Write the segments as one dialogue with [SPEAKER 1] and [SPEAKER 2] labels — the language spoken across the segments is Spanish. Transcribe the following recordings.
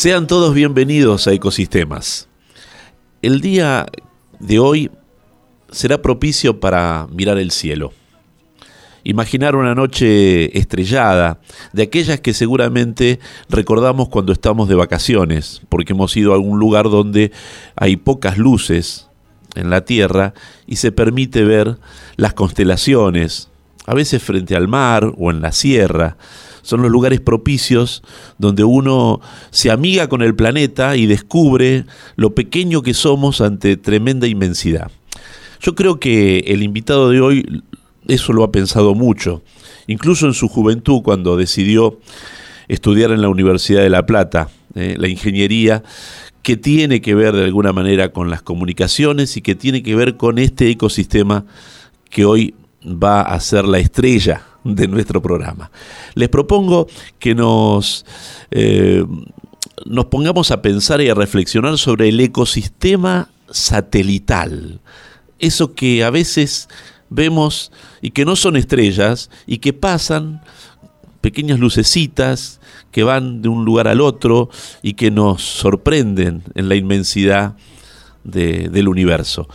[SPEAKER 1] Sean todos bienvenidos a Ecosistemas. El día de hoy será propicio para mirar el cielo. Imaginar una noche estrellada, de aquellas que seguramente recordamos cuando estamos de vacaciones, porque hemos ido a algún lugar donde hay pocas luces en la Tierra y se permite ver las constelaciones, a veces frente al mar o en la sierra, son los lugares propicios donde uno se amiga con el planeta y descubre lo pequeño que somos ante tremenda inmensidad. Yo creo que el invitado de hoy eso lo ha pensado mucho, incluso en su juventud cuando decidió estudiar en la Universidad de La Plata, eh, la ingeniería, que tiene que ver de alguna manera con las comunicaciones y que tiene que ver con este ecosistema que hoy va a ser la estrella de nuestro programa. Les propongo que nos, eh, nos pongamos a pensar y a reflexionar sobre el ecosistema satelital. Eso que a veces vemos y que no son estrellas y que pasan pequeñas lucecitas que van de un lugar al otro y que nos sorprenden en la inmensidad del universo.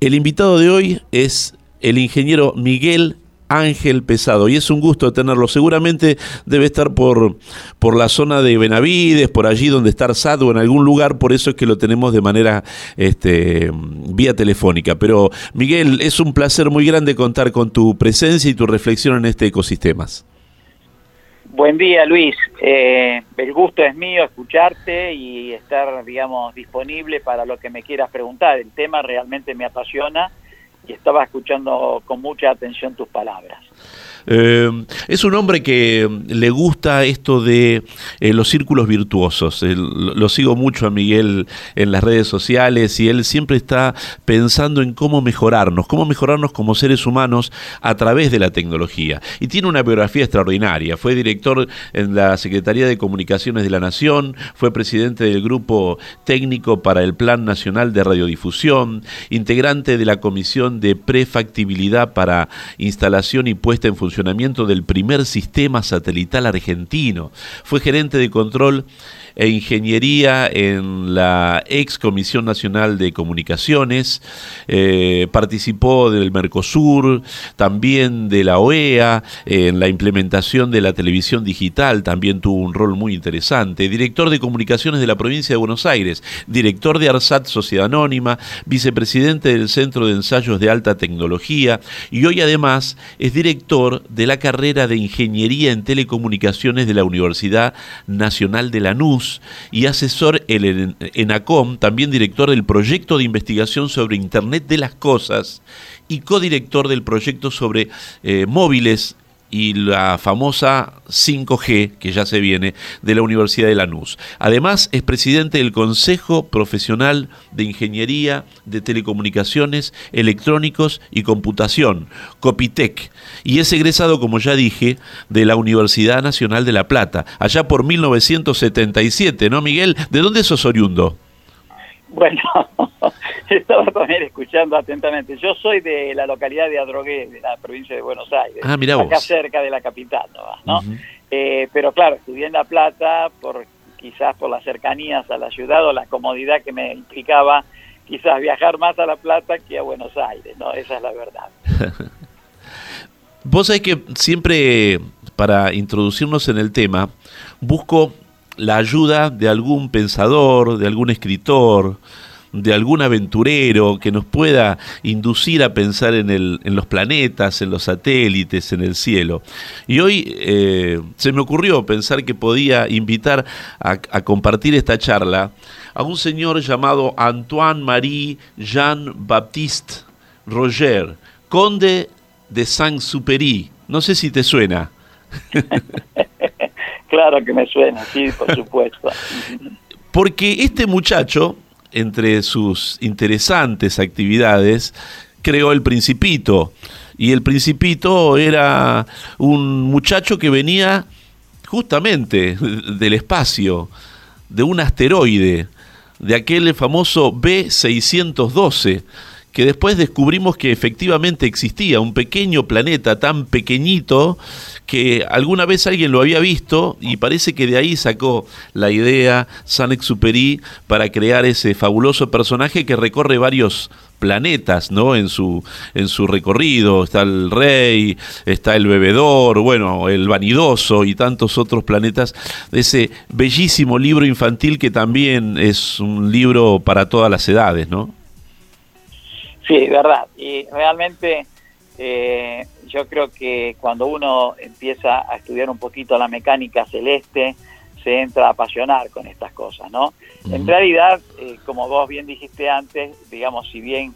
[SPEAKER 1] El invitado de hoy es el ingeniero Miguel Ángel Pesado. Y es un gusto tenerlo. Seguramente debe estar por, por la zona de Benavides, por allí donde está Arsat o en algún lugar, por eso es que lo tenemos de manera este, vía telefónica. Pero Miguel, es un placer muy grande contar con tu presencia y tu reflexión en este ecosistemas.
[SPEAKER 2] Buen día, Luis. Eh, el gusto es mío escucharte y estar, digamos, disponible para lo que me quieras preguntar. El tema realmente me apasiona y estaba escuchando con mucha atención tus palabras.
[SPEAKER 1] Eh, es un hombre que le gusta esto de eh, los círculos virtuosos. lo sigo mucho a Miguel en las redes sociales y él siempre está pensando en cómo mejorarnos, cómo mejorarnos como seres humanos a través de la tecnología. Y tiene una biografía extraordinaria. Fue director en la Secretaría de Comunicaciones de la Nación, fue presidente del Grupo Técnico para el Plan Nacional de Radiodifusión, integrante de la Comisión de Prefactibilidad para Instalación y Puesta en Funcionamiento del primer sistema satelital argentino. Fue gerente de control e ingeniería en la ex Comisión Nacional de Comunicaciones, eh, participó del Mercosur, también de la OEA, en la implementación de la televisión digital, también tuvo un rol muy interesante, director de comunicaciones de la provincia de Buenos Aires, director de ARSAT Sociedad Anónima, vicepresidente del Centro de Ensayos de Alta Tecnología y hoy además es director de la carrera de Ingeniería en Telecomunicaciones de la Universidad Nacional de Lanús, y asesor en ENACOM, también director del proyecto de investigación sobre Internet de las Cosas y codirector del proyecto sobre eh, móviles y la famosa 5G, que ya se viene, de la Universidad de Lanús. Además, es presidente del Consejo Profesional de Ingeniería de Telecomunicaciones, Electrónicos y Computación, COPITEC, y es egresado, como ya dije, de la Universidad Nacional de La Plata, allá por 1977, ¿no, Miguel? ¿De dónde sos oriundo?
[SPEAKER 2] Bueno, estaba también escuchando atentamente. Yo soy de la localidad de Adrogué, de la provincia de Buenos Aires,
[SPEAKER 1] ah,
[SPEAKER 2] acá cerca de la capital, ¿no? Eh, pero claro, estudié en La Plata por quizás por las cercanías a la ciudad o la comodidad que me implicaba quizás viajar más a La Plata que a Buenos Aires, ¿no? Esa es la verdad.
[SPEAKER 1] Vos sabés que siempre para introducirnos en el tema busco la ayuda de algún pensador, de algún escritor, de algún aventurero que nos pueda inducir a pensar en, el, en los planetas, en los satélites, en el cielo. Y hoy eh, se me ocurrió pensar que podía invitar a, compartir esta charla a un señor llamado Antoine-Marie Jean-Baptiste Roger, conde de Saint-Supéry. No sé si te suena.
[SPEAKER 2] Claro que me suena, sí, por supuesto.
[SPEAKER 1] Porque este muchacho, entre sus interesantes actividades, creó el Principito. Y el Principito era un muchacho que venía justamente del espacio, de un asteroide, de aquel famoso B612 que después descubrimos que efectivamente existía un pequeño planeta tan pequeñito que alguna vez alguien lo había visto y parece que de ahí sacó la idea Saint-Exupéry para crear ese fabuloso personaje que recorre varios planetas, ¿no? En su, en su recorrido. Está el rey, está el bebedor, bueno, el vanidoso y tantos otros planetas. Ese bellísimo libro infantil que también es un libro para todas las edades, ¿no?
[SPEAKER 2] Sí, verdad. Y realmente eh, yo creo que cuando uno empieza a estudiar un poquito la mecánica celeste, se entra a apasionar con estas cosas, ¿no? En realidad, eh, como vos bien dijiste antes, digamos, si bien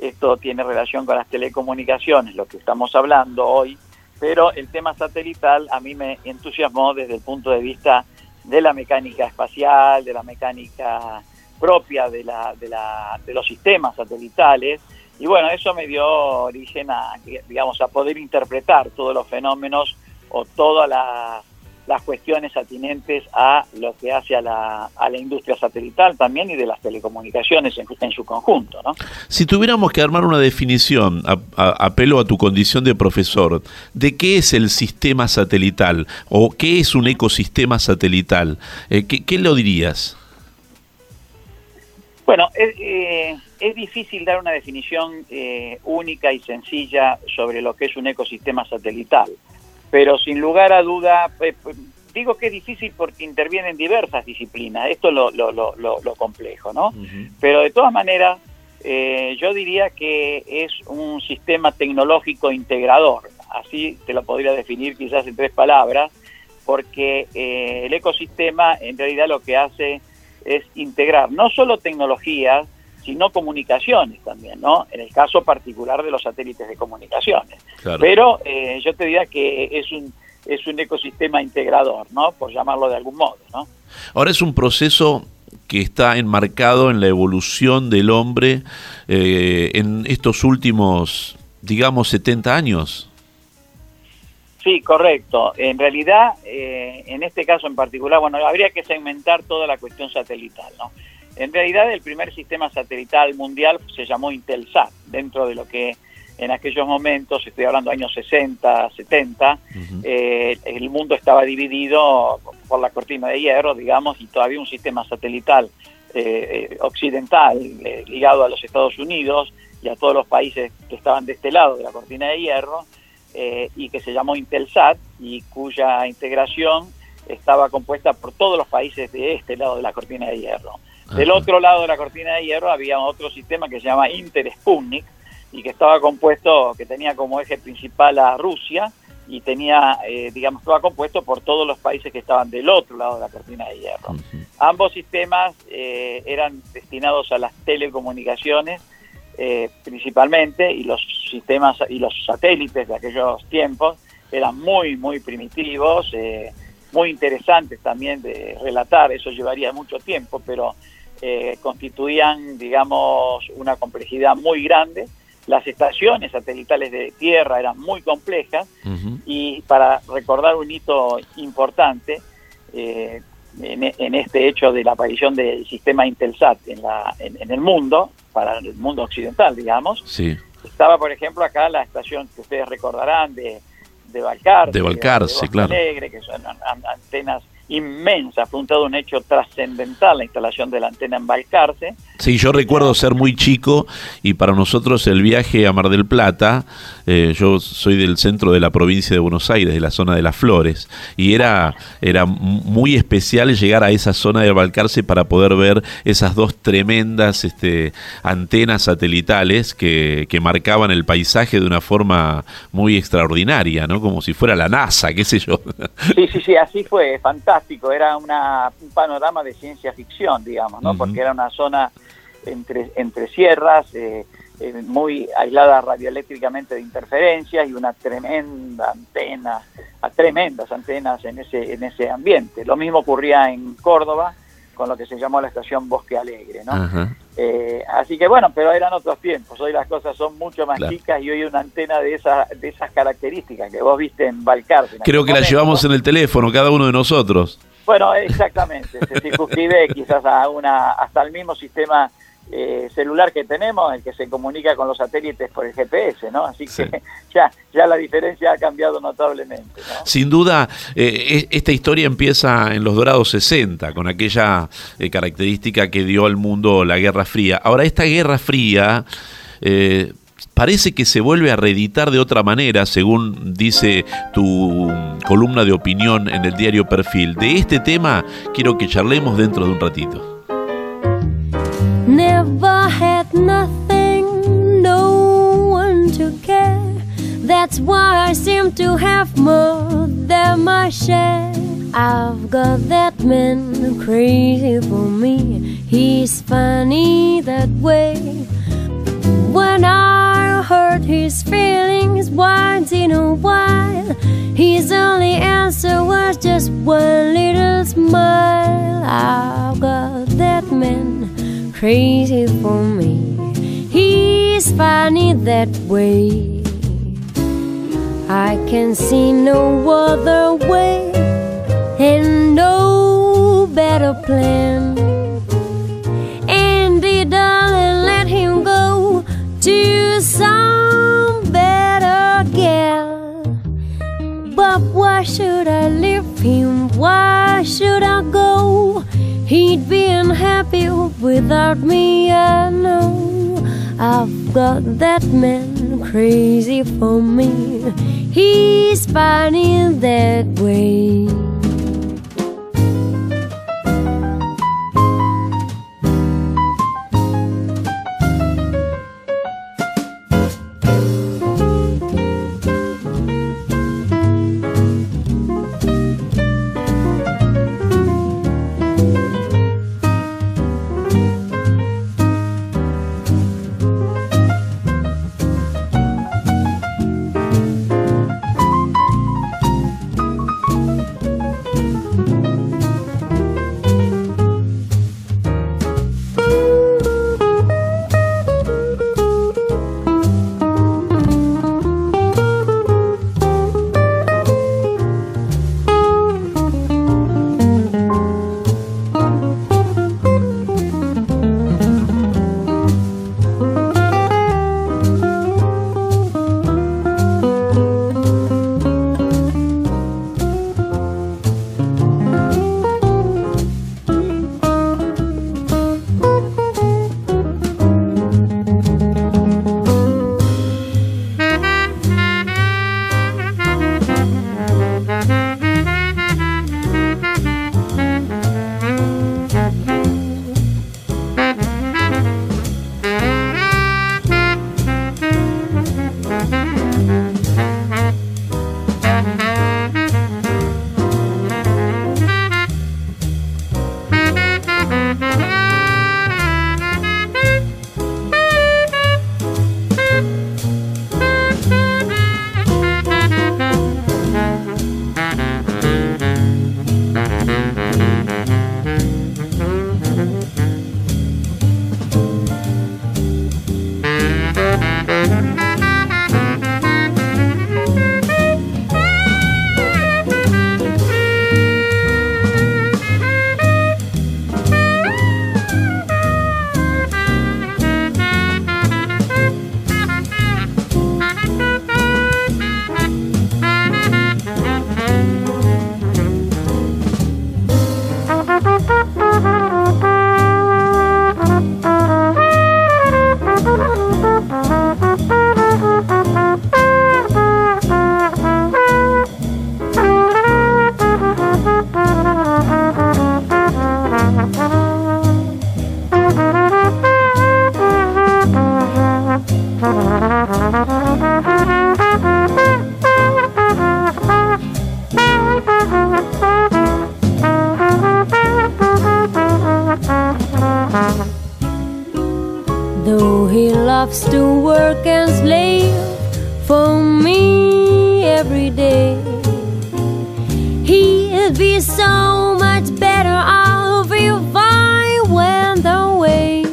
[SPEAKER 2] esto tiene relación con las telecomunicaciones, lo que estamos hablando hoy, pero el tema satelital a mí me entusiasmó desde el punto de vista de la mecánica espacial, de la mecánica propia de, la, de, la, de los sistemas satelitales. Y bueno, eso me dio origen a, digamos, a poder interpretar todos los fenómenos o todas las, cuestiones atinentes a lo que hace a la, a la industria satelital también y de las telecomunicaciones en, en su conjunto. ¿no?
[SPEAKER 1] Si tuviéramos que armar una definición, apelo a tu condición de profesor, de qué es el sistema satelital o qué es un ecosistema satelital, eh, ¿qué, ¿qué lo dirías?
[SPEAKER 2] Bueno, es, eh, es, difícil dar una definición eh, única y sencilla sobre lo que es un ecosistema satelital, pero sin lugar a duda, eh, digo que es difícil porque intervienen diversas disciplinas, esto es lo, lo, lo, lo complejo, ¿no? Pero de todas maneras, yo diría que es un sistema tecnológico integrador, así te lo podría definir quizás en tres palabras, porque el ecosistema en realidad lo que hace es integrar no solo tecnologías, sino comunicaciones también, ¿no? En el caso particular de los satélites de comunicaciones. Pero eh, yo te diría que es un, es un ecosistema integrador, ¿no? Por llamarlo de algún modo, ¿no?
[SPEAKER 1] Ahora es un proceso que está enmarcado en la evolución del hombre eh, en estos últimos, digamos, 70 años.
[SPEAKER 2] Sí, correcto. En realidad, eh, en este caso en particular, bueno, habría que segmentar toda la cuestión satelital, ¿no? En realidad, el primer sistema satelital mundial se llamó Intelsat, dentro de lo que en aquellos momentos, estoy hablando años 60, 70, eh, el mundo estaba dividido por la cortina de hierro, digamos, y todavía un sistema satelital eh, eh, occidental ligado a los Estados Unidos y a todos los países que estaban de este lado de la cortina de hierro, y que se llamó Intelsat, y cuya integración estaba compuesta por todos los países de este lado de la cortina de hierro. Del otro lado de la cortina de hierro había otro sistema que se llama Intersputnik, y que estaba compuesto, que tenía como eje principal a Rusia y tenía, eh, digamos, estaba compuesto por todos los países que estaban del otro lado de la cortina de hierro. Ambos sistemas eh, eran destinados a las telecomunicaciones eh, principalmente y los sistemas y los satélites de aquellos tiempos eran muy, muy primitivos, muy interesantes también de relatar, eso llevaría mucho tiempo, pero constituían, digamos, una complejidad muy grande. Las estaciones satelitales de tierra eran muy complejas y para recordar un hito importante eh, en, este hecho de la aparición del sistema Intelsat en, la, en, el mundo, para el mundo occidental, digamos, estaba, por ejemplo, acá la estación que ustedes recordarán de, de Balcarce,
[SPEAKER 1] de, Balcarce, claro.
[SPEAKER 2] Alegre, que son antenas inmensa, fue un un hecho trascendental la instalación de la antena en Balcarce.
[SPEAKER 1] Sí, yo recuerdo ser muy chico y para nosotros el viaje a Mar del Plata, eh, yo soy del centro de la provincia de Buenos Aires, de la zona de las Flores, y era, era muy especial llegar a esa zona de Balcarce para poder ver esas dos tremendas este, antenas satelitales que, que marcaban el paisaje de una forma muy extraordinaria, ¿no? Como si fuera la NASA, qué sé yo.
[SPEAKER 2] Sí, sí, sí, así fue, fantástico era una, un panorama de ciencia ficción, digamos, ¿no? Porque era una zona entre, entre sierras, eh, eh, muy aislada radioeléctricamente de interferencias y una tremenda antena, a tremendas antenas en ese, en ese ambiente. Lo mismo ocurría en Córdoba, con lo que se llamó la estación Bosque Alegre, ¿no? Eh, así que bueno, pero eran otros tiempos, hoy las cosas son mucho más chicas y hoy una antena de, esa, de esas características que vos viste en Balcarce.
[SPEAKER 1] Creo que la llevamos en el teléfono, cada uno de nosotros.
[SPEAKER 2] Bueno, exactamente, se circunscribe quizás a una, hasta el mismo sistema eh, celular que tenemos, el que se comunica con los satélites por el GPS, ¿no? Así que ya, ya la diferencia ha cambiado notablemente.
[SPEAKER 1] Sin duda, eh, esta historia empieza en los dorados 60, con aquella eh, característica que dio al mundo la Guerra Fría. Ahora, esta Guerra Fría... parece que se vuelve a reeditar de otra manera, según dice tu columna de opinión en el diario Perfil. De este tema quiero que charlemos dentro de un ratito.
[SPEAKER 3] Never had nothing, no one to care. That's why I seem to have more than my share. I've got that man crazy for me. He's funny that way. When I hurt his feelings once in a while, his only answer was just one little smile. I've got that man crazy for me. He's funny that way. I can see no other way and no better plan. Andy, darling, let him go to some better gal. But why should I leave him? Why should I go? He'd be unhappy without me, I know. I've got that man crazy for me. He's funny that way. Loves to work and slave for me every day, he'd be so much better off if I went away.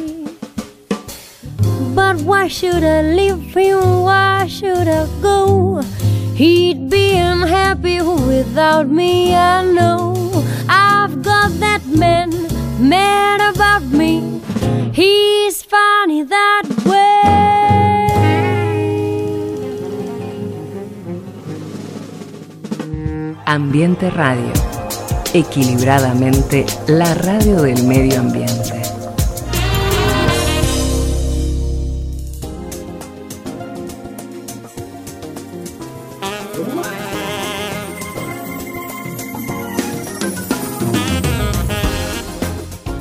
[SPEAKER 3] But why should I leave him? Why should I go? He'd be unhappy without me, I know. I've got that man mad
[SPEAKER 4] Ambiente Radio. Equilibradamente, la radio del medio ambiente.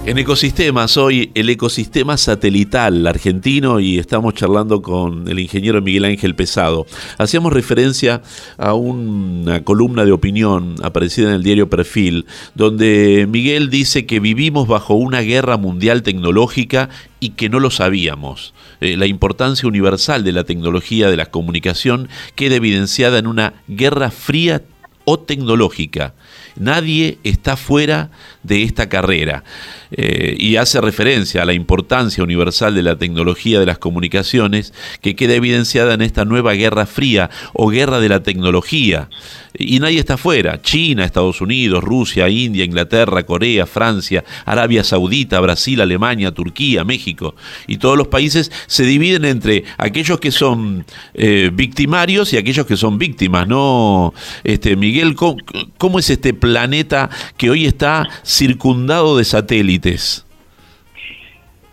[SPEAKER 1] En ecosistemas, hoy el ecosistema satelital argentino y estamos charlando con el ingeniero Miguel Ángel Pesado. Hacíamos referencia a una columna de opinión aparecida en el diario Perfil, donde Miguel dice que vivimos bajo una guerra mundial tecnológica y que no lo sabíamos. Eh, la importancia universal de la tecnología de la comunicación queda evidenciada en una guerra fría o tecnológica. Nadie está fuera de esta carrera. Eh, y hace referencia a la importancia universal de la tecnología de las comunicaciones que queda evidenciada en esta nueva guerra fría o guerra de la tecnología. Y nadie está fuera. China, Estados Unidos, Rusia, India, Inglaterra, Corea, Francia, Arabia Saudita, Brasil, Alemania, Turquía, México. Y todos los países se dividen entre aquellos que son eh, victimarios y aquellos que son víctimas. ¿no? Este, Miguel, ¿cómo, ¿cómo es este planeta que hoy está circundado de satélites?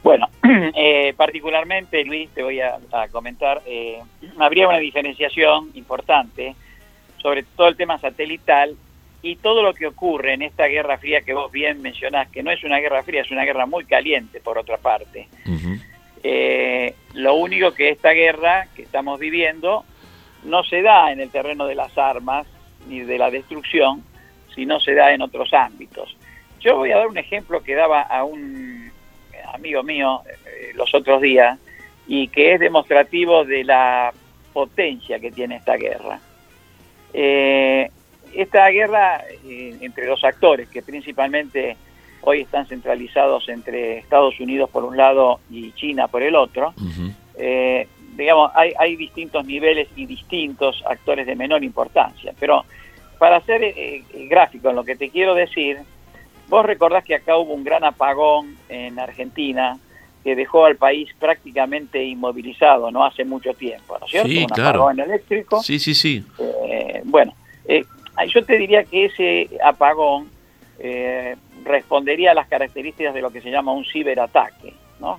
[SPEAKER 2] Bueno, eh, particularmente, Luis, te voy a, a comentar, eh, habría una diferenciación importante sobre todo el tema satelital y todo lo que ocurre en esta guerra fría que vos bien mencionás, que no es una guerra fría, es una guerra muy caliente por otra parte. eh, lo único que esta guerra que estamos viviendo no se da en el terreno de las armas ni de la destrucción, sino se da en otros ámbitos. Yo voy a dar un ejemplo que daba a un amigo mío eh, los otros días y que es demostrativo de la potencia que tiene esta guerra. Eh, esta guerra eh, entre los actores, que principalmente hoy están centralizados entre Estados Unidos por un lado y China por el otro, eh, digamos, hay, hay distintos niveles y distintos actores de menor importancia. Pero para ser eh, eh, gráfico en lo que te quiero decir, vos recordás que acá hubo un gran apagón en Argentina que dejó al país prácticamente inmovilizado no hace mucho tiempo, ¿no es cierto?
[SPEAKER 1] Sí,
[SPEAKER 2] un
[SPEAKER 1] claro.
[SPEAKER 2] apagón eléctrico.
[SPEAKER 1] Sí, sí, sí.
[SPEAKER 2] Eh, bueno, eh, yo te diría que ese apagón eh, respondería a las características de lo que se llama un ciberataque, ¿no?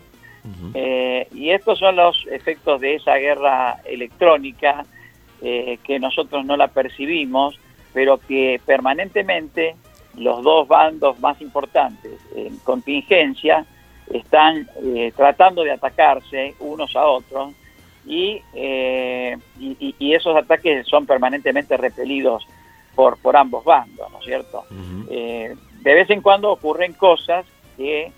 [SPEAKER 2] Y estos son los efectos de esa guerra electrónica que nosotros no la percibimos, pero que permanentemente los dos bandos más importantes en contingencia están eh, tratando de atacarse unos a otros y, eh, y, esos ataques son permanentemente repelidos por, por ambos bandos, ¿no es cierto? Eh, de vez en cuando ocurren cosas que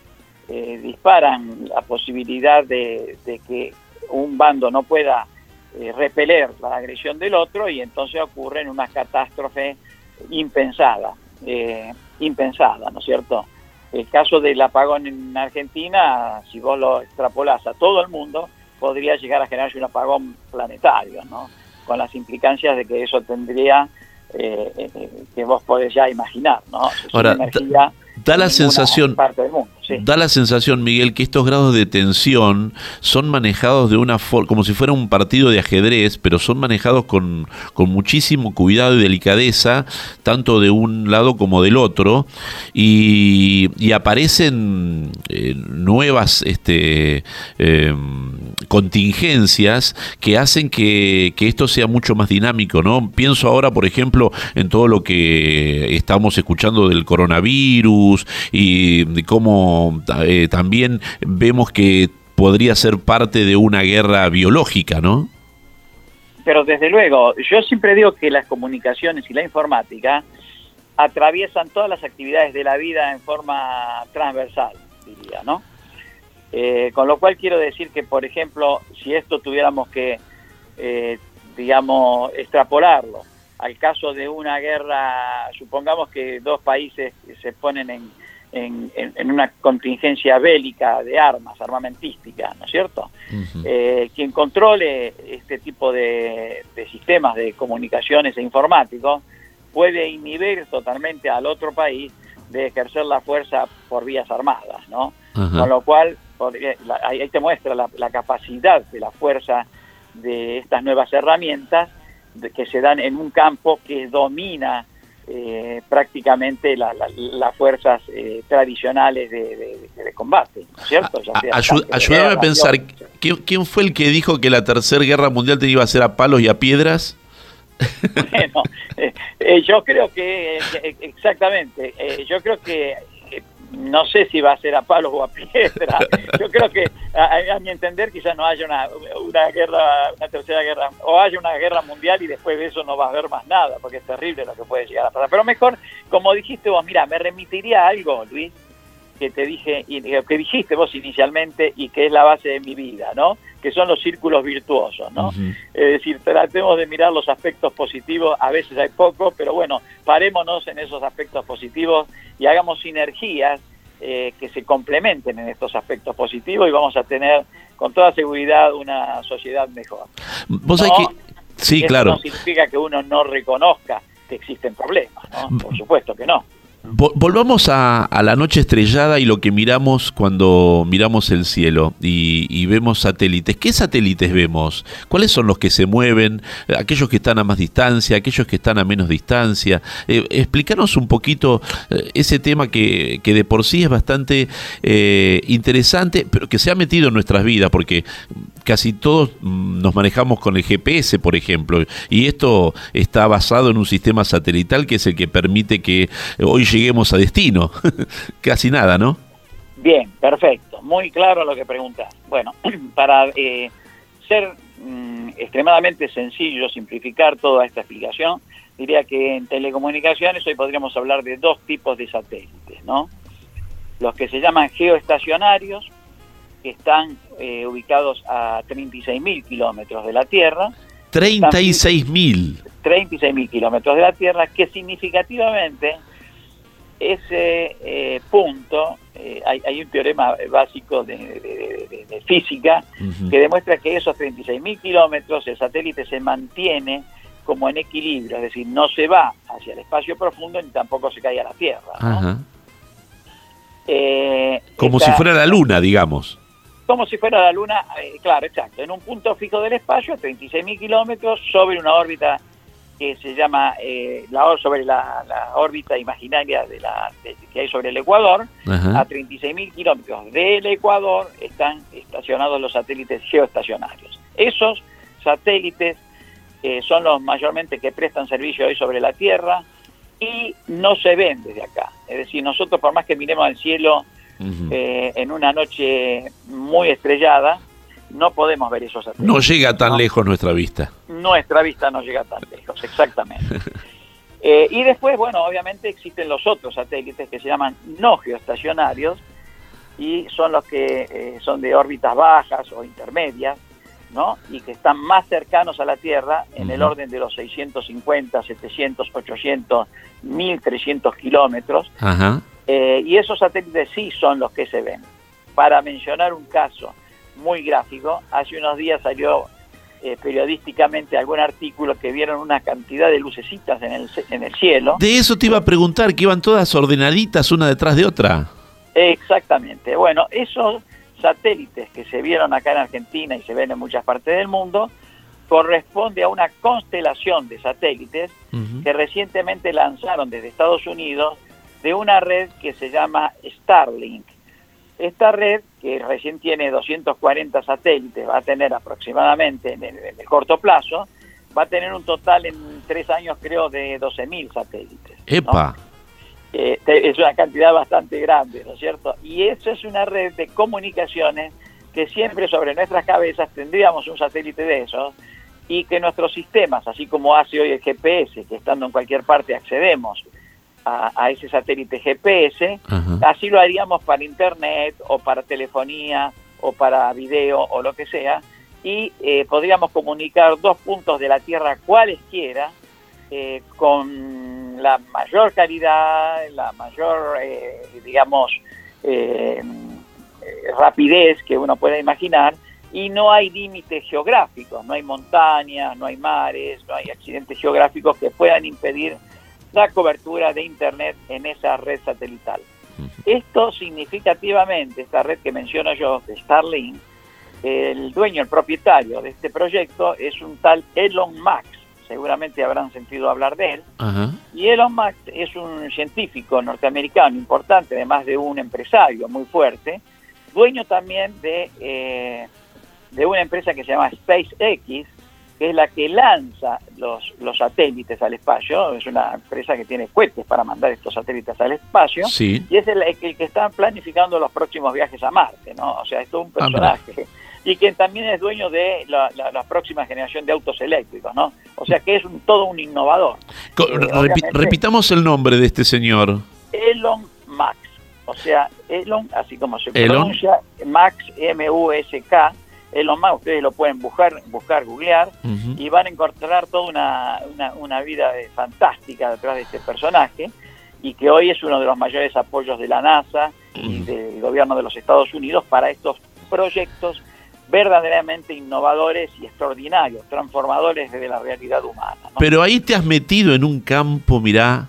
[SPEAKER 2] disparan la posibilidad de, de que un bando no pueda eh, repeler la agresión del otro y entonces ocurren una catástrofe impensada, eh, impensada, ¿no es cierto? El caso del apagón en Argentina, si vos lo extrapolás a todo el mundo, podría llegar a generarse un apagón planetario, ¿no? Con las implicancias de que eso tendría, eh, eh, que vos podés ya imaginar, ¿no? Es
[SPEAKER 1] Ahora, da la sensación-
[SPEAKER 2] parte del mundo,
[SPEAKER 1] Da la sensación, Miguel, que estos grados de tensión son manejados de una como si fuera un partido de ajedrez, pero son manejados con, con muchísimo cuidado y delicadeza, tanto de un lado como del otro, y, aparecen eh, nuevas este, eh, contingencias que hacen que, que esto sea mucho más dinámico, ¿no? Pienso ahora, por ejemplo, en todo lo que estamos escuchando del coronavirus y de cómo eh, también vemos que podría ser parte de una guerra biológica, ¿no?
[SPEAKER 2] Pero desde luego, yo siempre digo que las comunicaciones y la informática atraviesan todas las actividades de la vida en forma transversal, diría, ¿no? Eh, con lo cual quiero decir que, por ejemplo, si esto tuviéramos que, eh, digamos, extrapolarlo al caso de una guerra, supongamos que dos países se ponen en, en, una contingencia bélica de armas, armamentística, ¿no es cierto? Eh, quien controle este tipo de, sistemas de comunicaciones e informáticos puede inhibir totalmente al otro país de ejercer la fuerza por vías armadas, ¿no? Con lo cual, ahí te muestra la, capacidad de la fuerza de estas nuevas herramientas que se dan en un campo que domina eh, prácticamente las fuerzas eh, tradicionales de, combate, ¿cierto?
[SPEAKER 1] ayúdame a pensar, ¿quién, fue el que dijo que la Tercera Guerra Mundial te iba a ser a palos y a piedras?
[SPEAKER 2] bueno, eh, yo creo que, exactamente, yo creo que no sé si va a ser a palos o a piedra. Yo creo que, a, mi entender, quizás no haya una, una, guerra, una tercera guerra, o haya una guerra mundial y después de eso no va a haber más nada, porque es terrible lo que puede llegar a pasar. Pero mejor, como dijiste vos, mira, me remitiría a algo, Luis, que te dije, y que dijiste vos inicialmente y que es la base de mi vida, ¿no? Que son los círculos virtuosos, ¿no? Es decir, tratemos de mirar los aspectos positivos, a veces hay poco, pero bueno, parémonos en esos aspectos positivos y hagamos sinergias eh, que se complementen en estos aspectos positivos y vamos a tener con toda seguridad una sociedad mejor.
[SPEAKER 1] ¿Vos que... Sí, claro.
[SPEAKER 2] No significa que uno no reconozca que existen problemas, ¿no? Por supuesto que no.
[SPEAKER 1] Volvamos a, la noche estrellada y lo que miramos cuando miramos el cielo y, vemos satélites. ¿Qué satélites vemos? ¿Cuáles son los que se mueven? ¿Aquellos que están a más distancia? ¿Aquellos que están a menos distancia? Eh, explícanos un poquito eh, ese tema que, de por sí es bastante eh, interesante, pero que se ha metido en nuestras vidas, porque casi todos mm, nos manejamos con el GPS, por ejemplo, y esto está basado en un sistema satelital que es el que permite que hoy lleguemos a destino. Casi nada, ¿no?
[SPEAKER 2] Bien, perfecto. Muy claro lo que preguntas. Bueno, para eh, ser mm, extremadamente sencillo, simplificar toda esta explicación, diría que en telecomunicaciones hoy podríamos hablar de dos tipos de satélites, ¿no? Los que se llaman geoestacionarios, que están eh, ubicados a 36.000 kilómetros de la Tierra.
[SPEAKER 1] 36.000.
[SPEAKER 2] 36.000 kilómetros de la Tierra, que significativamente ese eh, punto, eh, hay, un teorema básico de, física que demuestra que esos 36.000 kilómetros el satélite se mantiene como en equilibrio, es decir, no se va hacia el espacio profundo ni tampoco se cae a la Tierra.
[SPEAKER 1] Eh, como si fuera la Luna, digamos.
[SPEAKER 2] Como si fuera la Luna, claro, exacto, en un punto fijo del espacio, 36.000 kilómetros, sobre una órbita que se llama eh, la, sobre la, órbita imaginaria de la, que hay sobre el Ecuador, a 36.000 kilómetros del Ecuador están estacionados los satélites geoestacionarios. Esos satélites eh, son los mayormente que prestan servicio hoy sobre la Tierra y no se ven desde acá. Es decir, nosotros por más que miremos al cielo eh, en una noche muy estrellada, no podemos ver esos satélites.
[SPEAKER 1] No llega tan lejos nuestra vista.
[SPEAKER 2] Nuestra vista no llega tan lejos, exactamente. Eh, y después, bueno, obviamente existen los otros satélites que se llaman no geoestacionarios y son los que eh, son de órbitas bajas o intermedias, ¿no? Y que están más cercanos a la Tierra en el orden de los 650, 700, 800, 1300 kilómetros. Eh, y esos satélites sí son los que se ven. Para mencionar un caso, muy gráfico. Hace unos días salió eh, periodísticamente algún artículo que vieron una cantidad de lucecitas en el, en el cielo.
[SPEAKER 1] De eso te iba a preguntar, que iban todas ordenaditas una detrás de otra.
[SPEAKER 2] Exactamente. Bueno, esos satélites que se vieron acá en Argentina y se ven en muchas partes del mundo, corresponde a una constelación de satélites que recientemente lanzaron desde Estados Unidos de una red que se llama Starlink. Esta red, que recién tiene 240 satélites, va a tener aproximadamente en el, corto plazo, va a tener un total en tres años, creo, de 12.000 satélites.
[SPEAKER 1] ¡Epa!
[SPEAKER 2] Eh, es una cantidad bastante grande, ¿no es cierto? Y eso es una red de comunicaciones que siempre sobre nuestras cabezas tendríamos un satélite de esos y que nuestros sistemas, así como hace hoy el GPS, que estando en cualquier parte accedemos a, ese satélite GPS, así lo haríamos para Internet o para telefonía o para video o lo que sea, y eh, podríamos comunicar dos puntos de la Tierra cualesquiera eh, con la mayor calidad, la mayor, eh, digamos, rapidez que uno pueda imaginar, y no hay límites geográficos, no hay montañas, no hay mares, no hay accidentes geográficos que puedan impedir la cobertura de Internet en esa red satelital. Esto significativamente, esta red que menciono yo, de Starlink, el dueño, el propietario de este proyecto es un tal Elon Musk, seguramente habrán sentido hablar de él, y Elon Musk es un científico norteamericano importante, además de un empresario muy fuerte, dueño también de, eh, de una empresa que se llama SpaceX, que es la que lanza los, los satélites al espacio, es una empresa que tiene cohetes para mandar estos satélites al espacio, y es el, que está planificando los próximos viajes a Marte, ¿no? O sea, es todo un ah, personaje. y quien también es dueño de la, próxima generación de autos eléctricos, ¿no? O sea que es un, todo un innovador.
[SPEAKER 1] Eh, repitamos el nombre de este señor.
[SPEAKER 2] Elon Max, o sea, Elon, así como se pronuncia, Max, M-U-S-K, Elon Musk, ustedes lo pueden buscar, buscar googlear, y van a encontrar toda una, una, vida fantástica detrás de este personaje, y que hoy es uno de los mayores apoyos de la NASA y del gobierno de los Estados Unidos para estos proyectos verdaderamente innovadores y extraordinarios, transformadores de la realidad humana.
[SPEAKER 1] Pero ahí te has metido en un campo, mirá,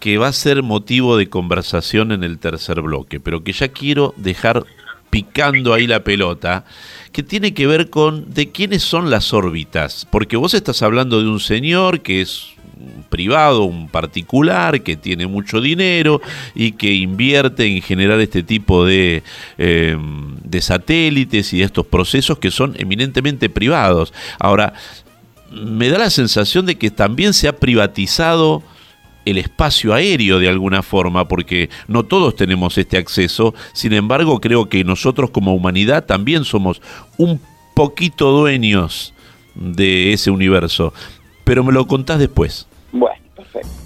[SPEAKER 1] que va a ser motivo de conversación en el tercer bloque, pero que ya quiero dejar picando ahí la pelota, que tiene que ver con de quiénes son las órbitas, porque vos estás hablando de un señor que es privado, un particular que tiene mucho dinero y que invierte en generar este tipo de, em, de satélites y de estos procesos que son eminentemente privados. Ahora, me da la sensación de que también se ha privatizado el espacio aéreo de alguna forma, porque no todos tenemos este acceso, sin embargo creo que nosotros como humanidad también somos un poquito dueños de ese universo, pero me lo contás después.
[SPEAKER 2] Bueno, perfecto.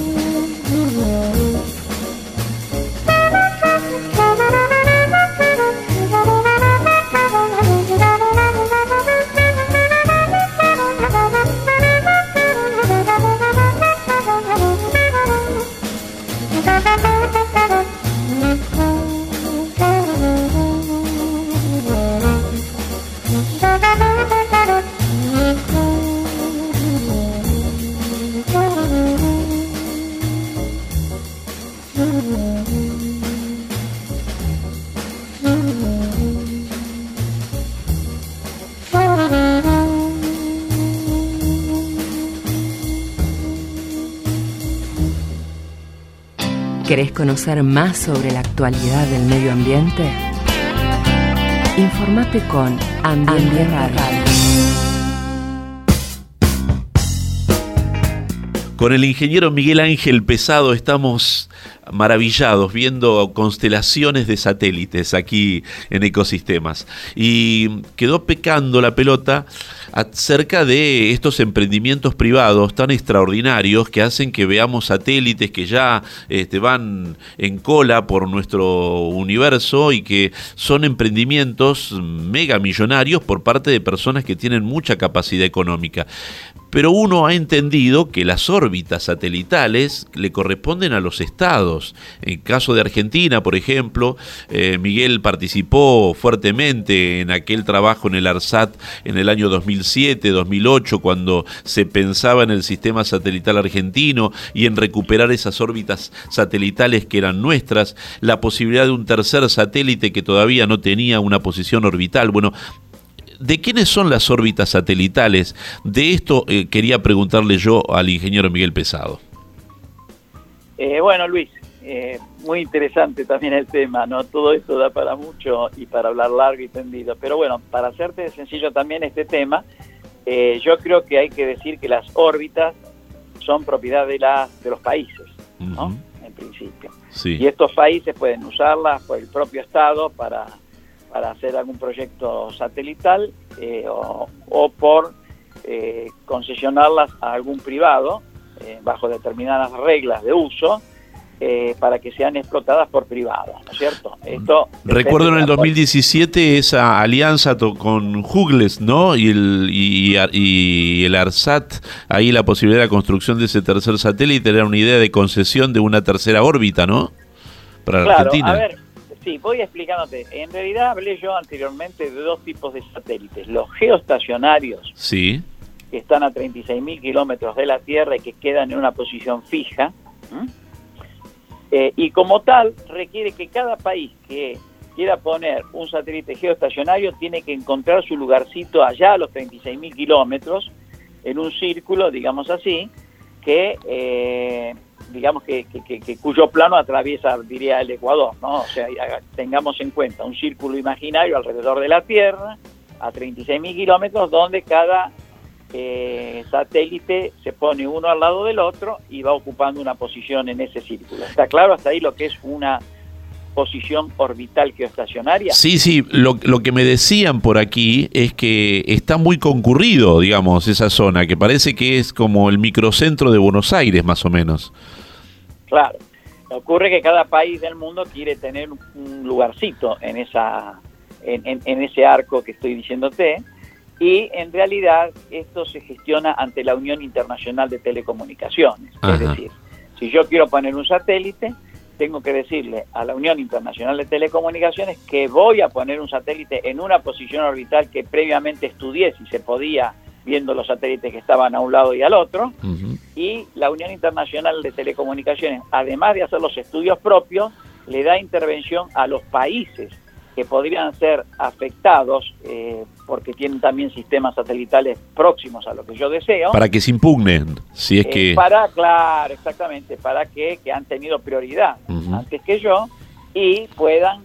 [SPEAKER 4] ¿Querés conocer más sobre la actualidad del medio ambiente? Informate con Ambiente Radio.
[SPEAKER 1] Con el ingeniero Miguel Ángel Pesado estamos maravillados viendo constelaciones de satélites aquí en ecosistemas. Y quedó pecando la pelota acerca de estos emprendimientos privados tan extraordinarios que hacen que veamos satélites que ya este, van en cola por nuestro universo y que son emprendimientos mega millonarios por parte de personas que tienen mucha capacidad económica pero uno ha entendido que las órbitas satelitales le corresponden a los estados. En caso de Argentina, por ejemplo, eh, Miguel participó fuertemente en aquel trabajo en el ARSAT en el año 2007-2008, cuando se pensaba en el sistema satelital argentino y en recuperar esas órbitas satelitales que eran nuestras, la posibilidad de un tercer satélite que todavía no tenía una posición orbital. Bueno, ¿De quiénes son las órbitas satelitales? De esto eh, quería preguntarle yo al ingeniero Miguel Pesado.
[SPEAKER 2] Eh, bueno, Luis, eh, muy interesante también el tema, ¿no? Todo esto da para mucho y para hablar largo y tendido. Pero bueno, para hacerte sencillo también este tema, yo creo que hay que decir que las órbitas son propiedad de, las de los países, ¿no? En principio. Y estos países pueden usarlas por el propio Estado para para hacer algún proyecto satelital eh, o, por eh, concesionarlas a algún privado eh, bajo determinadas reglas de uso para que sean explotadas por privados, ¿no es cierto?
[SPEAKER 1] Esto Recuerdo en el 2017 esa alianza con Jugles, ¿no? Y el, y, el ARSAT, ahí la posibilidad de la construcción de ese tercer satélite era una idea de concesión de una tercera órbita, ¿no?
[SPEAKER 2] Para la Argentina. A ver, Sí, voy explicándote. En realidad hablé yo anteriormente de dos tipos de satélites. Los geoestacionarios,
[SPEAKER 1] sí.
[SPEAKER 2] que están a 36.000 kilómetros de la Tierra y que quedan en una posición fija. Eh, y como tal, requiere que cada país que quiera poner un satélite geoestacionario tiene que encontrar su lugarcito allá a los 36.000 kilómetros, en un círculo, digamos así, que... Eh, digamos que, cuyo plano atraviesa, diría, el Ecuador, ¿no? O sea, tengamos en cuenta un círculo imaginario alrededor de la Tierra a 36.000 kilómetros donde cada eh, satélite se pone uno al lado del otro y va ocupando una posición en ese círculo. ¿Está claro hasta ahí lo que es una posición orbital geoestacionaria?
[SPEAKER 1] Sí, sí, lo, lo, que me decían por aquí es que está muy concurrido, digamos, esa zona, que parece que es como el microcentro de Buenos Aires, más o menos.
[SPEAKER 2] Claro. Ocurre que cada país del mundo quiere tener un lugarcito en, esa, en, ese arco que estoy diciéndote, y en realidad esto se gestiona ante la Unión Internacional de Telecomunicaciones. Es decir, si yo quiero poner un satélite, tengo que decirle a la Unión Internacional de Telecomunicaciones que voy a poner un satélite en una posición orbital que previamente estudié si se podía viendo los satélites que estaban a un lado y al otro, y la Unión Internacional de Telecomunicaciones, además de hacer los estudios propios, le da intervención a los países que podrían ser afectados eh, porque tienen también sistemas satelitales próximos a lo que yo deseo.
[SPEAKER 1] Para que se impugnen, si es eh, que...
[SPEAKER 2] Para, claro, exactamente, para que, que han tenido prioridad antes que yo y puedan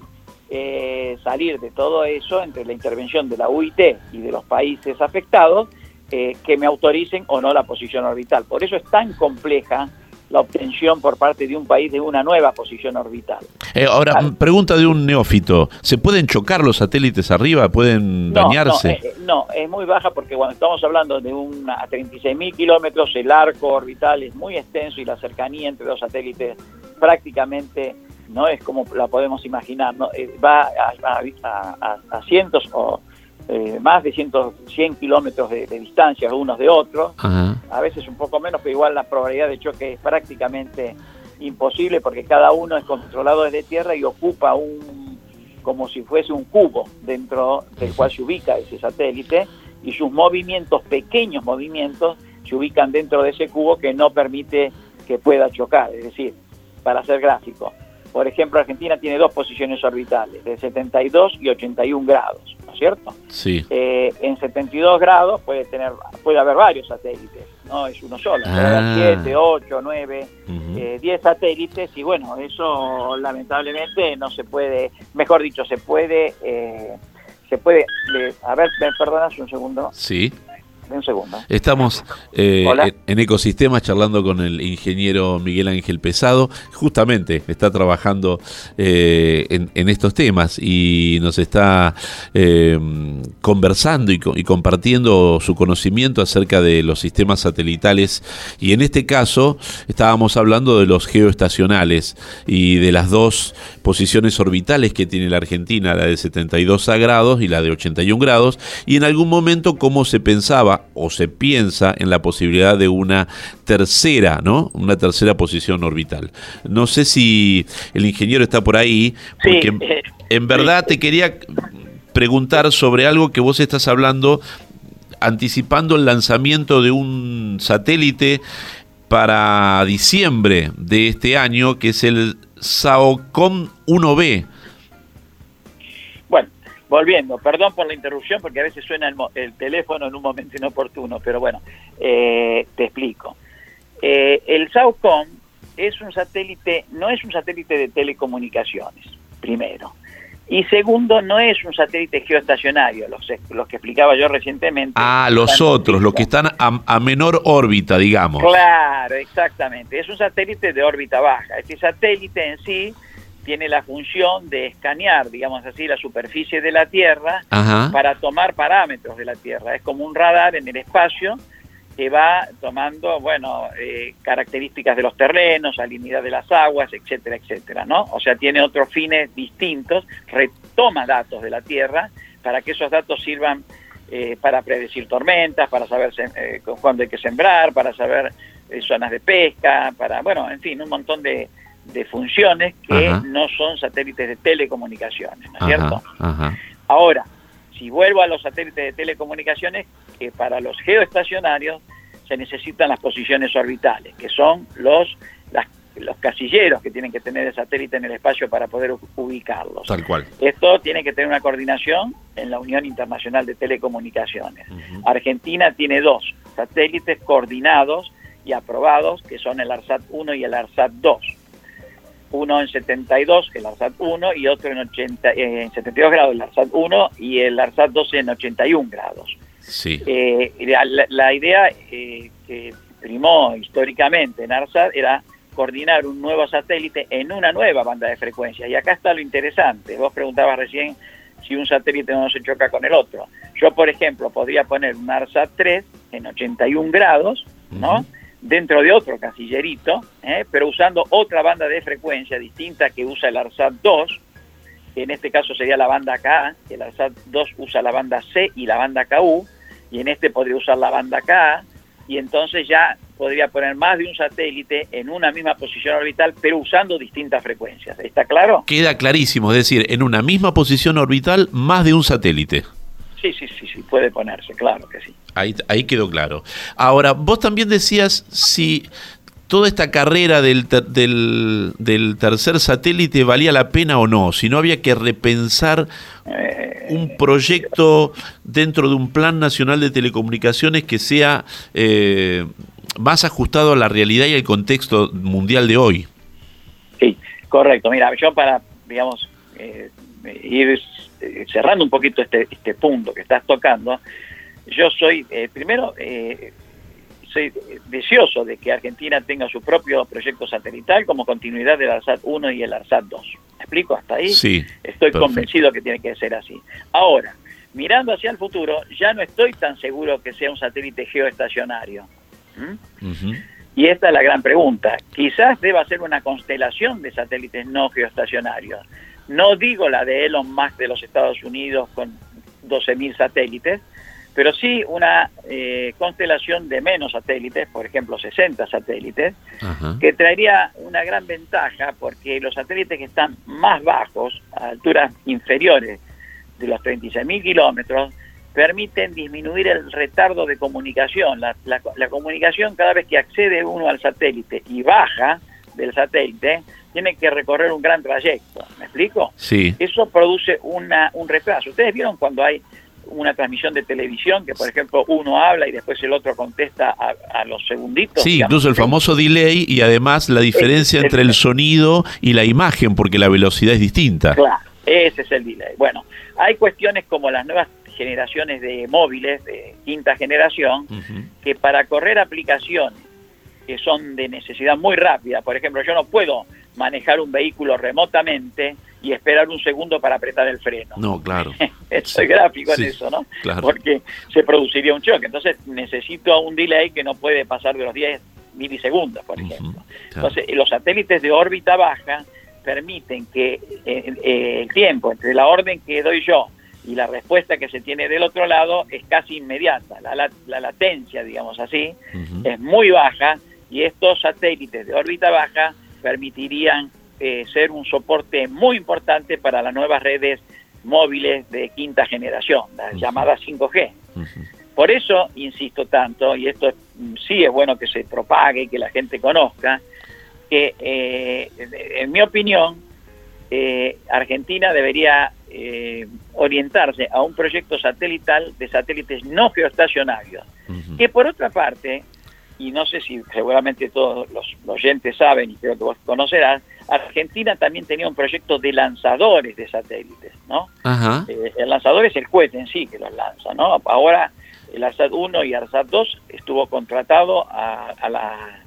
[SPEAKER 2] eh, salir de todo eso entre la intervención de la UIT y de los países afectados eh, que me autoricen o no la posición orbital. Por eso es tan compleja la obtención por parte de un país de una nueva posición orbital.
[SPEAKER 1] Eh, ahora, pregunta de un neófito, ¿se pueden chocar los satélites arriba? ¿Pueden dañarse?
[SPEAKER 2] No, eh, no, es muy baja porque cuando estamos hablando de una, a 36.000 kilómetros, el arco orbital es muy extenso y la cercanía entre los satélites prácticamente no es como la podemos imaginar, ¿no? Eh, va a, a cientos o eh, más de 100, 100 kilómetros de, distancia unos de otros, a veces un poco menos, pero igual la probabilidad de choque es prácticamente imposible porque cada uno es controlado desde tierra y ocupa un como si fuese un cubo dentro del cual se ubica ese satélite. Y sus movimientos, pequeños movimientos, se ubican dentro de ese cubo que no permite que pueda chocar, es decir, para ser gráfico. Por ejemplo, Argentina tiene dos posiciones orbitales, de 72 y 81 grados, ¿no es cierto?
[SPEAKER 1] Sí.
[SPEAKER 2] Eh, en 72 grados puede tener, puede haber varios satélites, no es uno solo, ah. 7, 8, 9, 10 satélites y bueno, eso lamentablemente no se puede, mejor dicho, se puede, eh, se puede, a ver, ¿me perdonas un segundo?
[SPEAKER 1] Sí
[SPEAKER 2] un segundo.
[SPEAKER 1] Estamos eh, en Ecosistemas charlando con el ingeniero Miguel Ángel Pesado. Justamente está trabajando eh, en, estos temas y nos está eh, conversando y, compartiendo su conocimiento acerca de los sistemas satelitales. Y en este caso estábamos hablando de los geoestacionales y de las dos posiciones orbitales que tiene la Argentina, la de 72 grados y la de 81 grados. Y en algún momento cómo se pensaba o se piensa en la posibilidad de una tercera, ¿no? Una tercera posición orbital. No sé si el ingeniero está por ahí, porque eh, en verdad te quería preguntar sobre algo que vos estás hablando, anticipando el lanzamiento de un satélite para diciembre de este año, que es el SAOCOM 1B.
[SPEAKER 2] Volviendo, perdón por la interrupción porque a veces suena el, teléfono en un momento inoportuno, pero bueno, eh, te explico. Eh, el SAOCOM es un satélite, no es un satélite de telecomunicaciones, primero. Y segundo, no es un satélite geoestacionario, los, los que explicaba yo recientemente.
[SPEAKER 1] Ah, los otros, los que están a, a, menor órbita, digamos.
[SPEAKER 2] Claro, exactamente. Es un satélite de órbita baja. Este satélite en sí tiene la función de escanear, digamos así, la superficie de la Tierra para tomar parámetros de la Tierra. Es como un radar en el espacio que va tomando, bueno, eh, características de los terrenos, salinidad de las aguas, etcétera, etcétera, ¿no? O sea, tiene otros fines distintos, retoma datos de la Tierra para que esos datos sirvan eh, para predecir tormentas, para saber eh, cuándo hay que sembrar, para saber zonas de pesca, para, bueno, en fin, un montón de, de funciones que no son satélites de telecomunicaciones, ¿no es cierto? Ahora, si vuelvo a los satélites de telecomunicaciones, que para los geoestacionarios se necesitan las posiciones orbitales, que son los, los casilleros que tienen que tener el satélite en el espacio para poder ubicarlos.
[SPEAKER 1] Tal cual.
[SPEAKER 2] Esto tiene que tener una coordinación en la Unión Internacional de Telecomunicaciones. Argentina tiene dos satélites coordinados y aprobados, que son el ARSAT 1 y el ARSAT 2 uno en 72, el ARSAT 1, y otro en, 80, eh, en 72 grados, el ARSAT 1, y el ARSAT 2 en 81 grados.
[SPEAKER 1] Sí.
[SPEAKER 2] Eh, la, idea eh, que primó históricamente en ARSAT era coordinar un nuevo satélite en una nueva banda de frecuencia. Y acá está lo interesante. Vos preguntabas recién si un satélite no se choca con el otro. Yo, por ejemplo, podría poner un ARSAT 3 en 81 grados, ¿no? Dentro de otro casillerito, ¿eh? pero usando otra banda de frecuencia distinta que usa el ARSAT 2, que en este caso sería la banda K, el ARSAT 2 usa la banda C y la banda KU, y en este podría usar la banda K, y entonces ya podría poner más de un satélite en una misma posición orbital, pero usando distintas frecuencias. ¿Está claro?
[SPEAKER 1] Queda clarísimo, es decir, en una misma posición orbital, más de un satélite.
[SPEAKER 2] Sí, sí, sí, sí, puede ponerse, claro que sí.
[SPEAKER 1] Ahí, ahí quedó claro. Ahora, vos también decías si toda esta carrera del, del, tercer satélite valía la pena o no, si no había que repensar eh, un proyecto dentro de un plan nacional de telecomunicaciones que sea eh, más ajustado a la realidad y al contexto mundial de hoy.
[SPEAKER 2] Sí, correcto. Mira, yo para, digamos, eh, ir eh, cerrando un poquito este, este punto que estás tocando, yo soy, eh, primero, eh, soy deseoso de que Argentina tenga su propio proyecto satelital como continuidad del ARSAT 1 y el ARSAT 2. ¿Me explico hasta ahí?
[SPEAKER 1] Sí.
[SPEAKER 2] Estoy
[SPEAKER 1] perfecto.
[SPEAKER 2] convencido que tiene que ser así. Ahora, mirando hacia el futuro, ya no estoy tan seguro que sea un satélite geoestacionario. ¿Mm? Y esta es la gran pregunta. Quizás deba ser una constelación de satélites no geoestacionarios. No digo la de Elon Musk de los Estados Unidos con 12.000 satélites, pero sí una eh, constelación de menos satélites, por ejemplo 60 satélites,
[SPEAKER 1] Ajá.
[SPEAKER 2] que traería una gran ventaja porque los satélites que están más bajos, a alturas inferiores de los 36.000 kilómetros, permiten disminuir el retardo de comunicación. La, la- la comunicación cada vez que accede uno al satélite y baja del satélite, tiene que recorrer un gran trayecto. ¿Me explico?
[SPEAKER 1] Sí.
[SPEAKER 2] Eso produce una, un retraso. ¿Ustedes vieron cuando hay una transmisión de televisión que, por ejemplo, uno habla y después el otro contesta a, a los segunditos?
[SPEAKER 1] Sí,
[SPEAKER 2] digamos?
[SPEAKER 1] incluso el famoso delay y además la diferencia entre el sonido y la imagen, porque la velocidad es distinta.
[SPEAKER 2] Claro, ese es el delay. Bueno, hay cuestiones como las nuevas generaciones de móviles de quinta generación que para correr aplicaciones que son de necesidad muy rápida, por ejemplo, yo no puedo manejar un vehículo remotamente y esperar un segundo para apretar el freno.
[SPEAKER 1] No, claro.
[SPEAKER 2] Estoy gráfico
[SPEAKER 1] Sí,
[SPEAKER 2] en eso, ¿no?
[SPEAKER 1] claro.
[SPEAKER 2] Porque se produciría un choque. Entonces necesito un delay que no puede pasar de los 10 milisegundos, por ejemplo.
[SPEAKER 1] claro.
[SPEAKER 2] Entonces, los satélites de órbita baja permiten que eh, eh, el tiempo entre la orden que doy yo y la respuesta que se tiene del otro lado es casi inmediata. La, la- la latencia, digamos así, es muy baja y estos satélites de órbita baja permitirían eh, ser un soporte muy importante para las nuevas redes móviles de quinta generación, las
[SPEAKER 1] Ujú.
[SPEAKER 2] llamadas 5G.
[SPEAKER 1] Ujú.
[SPEAKER 2] Por eso insisto tanto, y esto mm, sí es bueno que se propague y que la gente conozca, que eh, en mi opinión eh, Argentina debería eh, orientarse a un proyecto satelital de satélites no geoestacionarios,
[SPEAKER 1] Ujú.
[SPEAKER 2] que por otra parte, y no sé si seguramente todos los, oyentes saben, y creo que vos conocerás, Argentina también tenía un proyecto de lanzadores de satélites, ¿no?
[SPEAKER 1] Ajá.
[SPEAKER 2] Eh, el lanzador es el cohete en sí que los lanza, ¿no? Ahora el ARSAT 1 y ARSAT 2 estuvo contratado a, a la,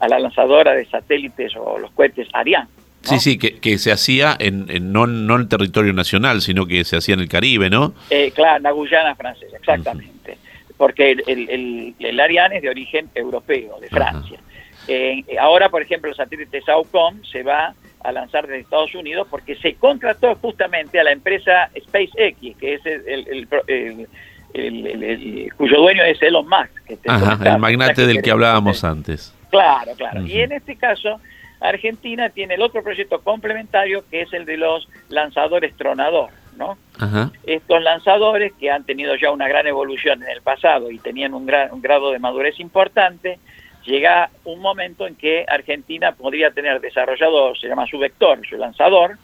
[SPEAKER 2] a la lanzadora de satélites o los cohetes Ariane. ¿no?
[SPEAKER 1] Sí, sí, que, que se hacía en, en- no, no en territorio nacional, sino que se hacía en el Caribe, ¿no?
[SPEAKER 2] Eh, claro, en la Guyana francesa, exactamente. Porque el, el, el- el Ariane es de origen europeo, de. Francia. Eh, ahora, por ejemplo, el satélite SAOCOM se va a lanzar desde Estados Unidos porque se contrató justamente a la empresa SpaceX, que es el, el- el- cuyo dueño es Elon Musk. que
[SPEAKER 1] Ajá, el magnate del que hablábamos antes.
[SPEAKER 2] Claro, claro. Y en este caso, Argentina tiene el otro proyecto complementario que es el de los lanzadores tronador, ¿no?
[SPEAKER 1] Ajá.
[SPEAKER 2] estos lanzadores que han tenido ya una gran evolución en el pasado y tenían un, gran, un grado de madurez importante, llega un momento en que Argentina podría tener desarrollado, se llama su vector, su lanzador,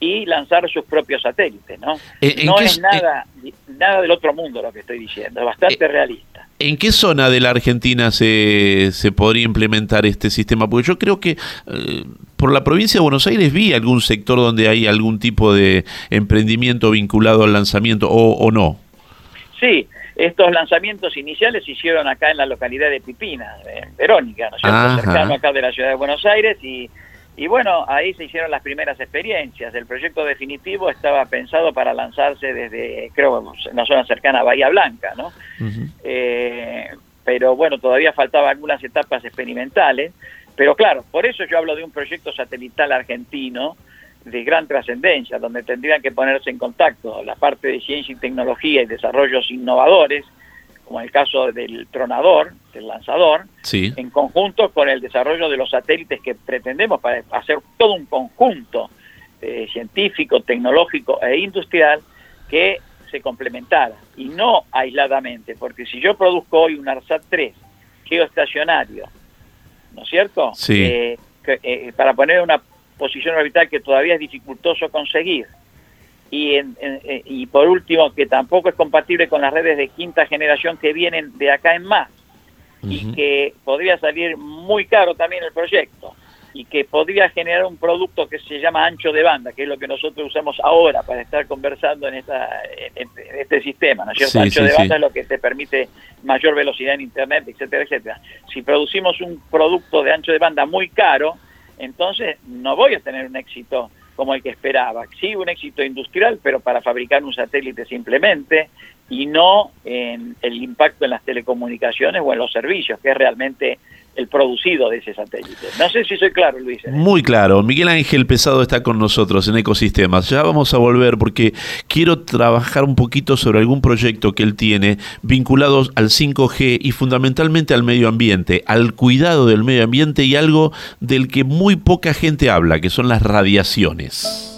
[SPEAKER 2] y lanzar sus propios satélites, ¿no?
[SPEAKER 1] Eh, ¿En
[SPEAKER 2] no
[SPEAKER 1] qué
[SPEAKER 2] es nada, nada del otro mundo lo que estoy diciendo, es bastante
[SPEAKER 1] Eh,
[SPEAKER 2] realista.
[SPEAKER 1] ¿En qué zona de la Argentina se, se podría implementar este sistema? Porque yo creo que eh, por la provincia de Buenos Aires vi algún sector donde hay algún tipo de emprendimiento vinculado al lanzamiento o, o no.
[SPEAKER 2] Sí, estos lanzamientos iniciales se hicieron acá en la localidad de Pipina, en Verónica, ¿no es cierto? Cercano acá de la ciudad de Buenos Aires y, y bueno, ahí se hicieron las primeras experiencias. El proyecto definitivo estaba pensado para lanzarse desde, creo, en la zona cercana a Bahía Blanca, ¿no? Eh, pero bueno, todavía faltaban algunas etapas experimentales. Pero claro, por eso yo hablo de un proyecto satelital argentino de gran trascendencia, donde tendrían que ponerse en contacto la parte de ciencia y tecnología y desarrollos innovadores, como el caso del tronador, del lanzador,
[SPEAKER 1] Sí.
[SPEAKER 2] en conjunto con el desarrollo de los satélites que pretendemos para hacer todo un conjunto eh, científico, tecnológico e industrial que se complementara y no aisladamente, porque si yo produzco hoy un ARSAT 3 geoestacionario, ¿no es cierto?
[SPEAKER 1] Sí.
[SPEAKER 2] Eh, que, eh, para poner una posición orbital que todavía es dificultoso conseguir. Y, en- en- y por último, que tampoco es compatible con las redes de quinta generación que vienen de acá en más y que podría salir muy caro también el proyecto. y que podría generar un producto que se llama ancho de banda, que es lo que nosotros usamos ahora para estar conversando en, esta, en, este sistema, ¿no es cierto? ancho de banda es lo que te permite mayor velocidad en Internet, etcétera, etcétera. Si producimos un producto de ancho de banda muy caro, entonces no voy a tener un éxito como el que esperaba. Sí, un éxito industrial, pero para fabricar un satélite simplemente y no en el impacto en las telecomunicaciones o en los servicios, que es realmente el producido de ese satélite. No sé si soy claro, Luis.
[SPEAKER 1] Muy claro. Miguel Ángel Pesado está con nosotros en Ecosistemas. Ya vamos a volver porque quiero trabajar un poquito sobre algún proyecto que él tiene vinculados al 5G y fundamentalmente al medio ambiente, al cuidado del medio ambiente y algo del que muy poca gente habla, que son las radiaciones.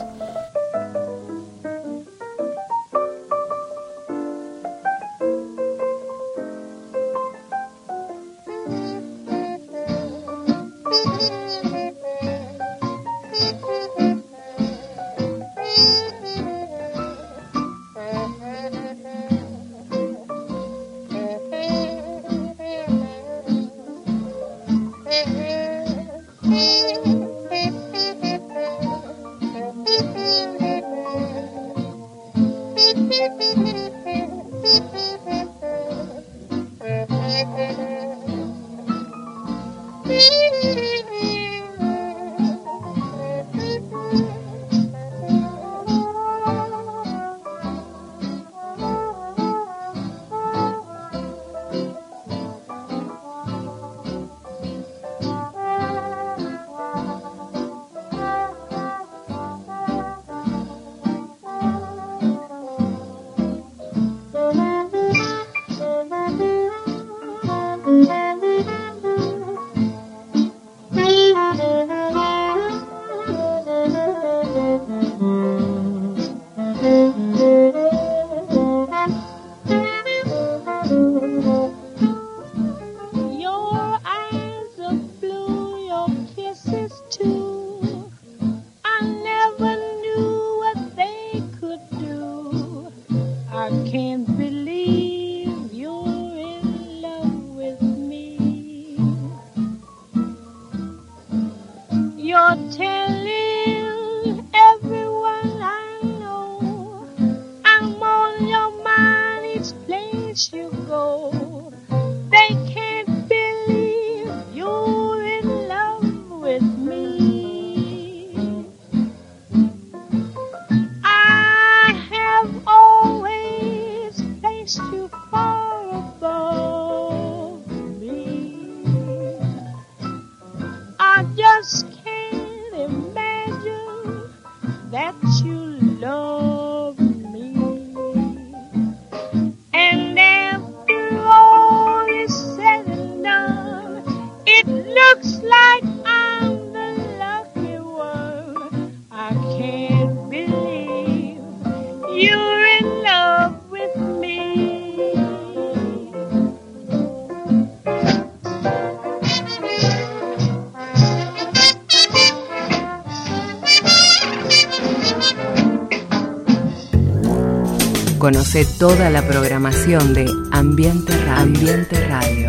[SPEAKER 4] Toda la programación de Ambiente. Ambiente Radio.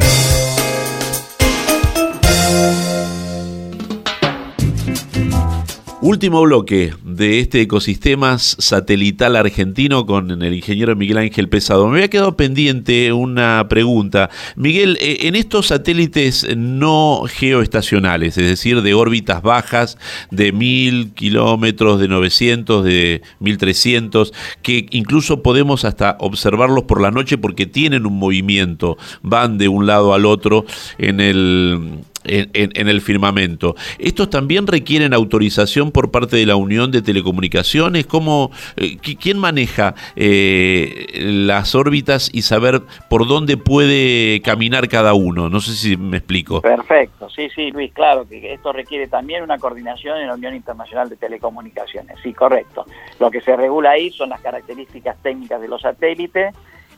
[SPEAKER 1] Último bloque de este ecosistema satelital argentino con el ingeniero Miguel Ángel Pesado. Me había quedado pendiente una pregunta. Miguel, eh, en estos satélites no geoestacionales, es decir, de órbitas bajas de mil kilómetros, de 900, de 1300, que incluso podemos hasta observarlos por la noche porque tienen un movimiento, van de un lado al otro en el en, el firmamento. ¿Estos también requieren autorización por parte de la Unión de Telecomunicaciones? ¿Cómo, eh, ¿Quién maneja eh, las órbitas y saber por dónde puede caminar cada uno? No sé si me explico.
[SPEAKER 2] Perfecto, sí, sí, Luis, claro que esto requiere también una coordinación en la Unión Internacional de Telecomunicaciones, sí, correcto. Lo que se regula ahí son las características técnicas de los satélites,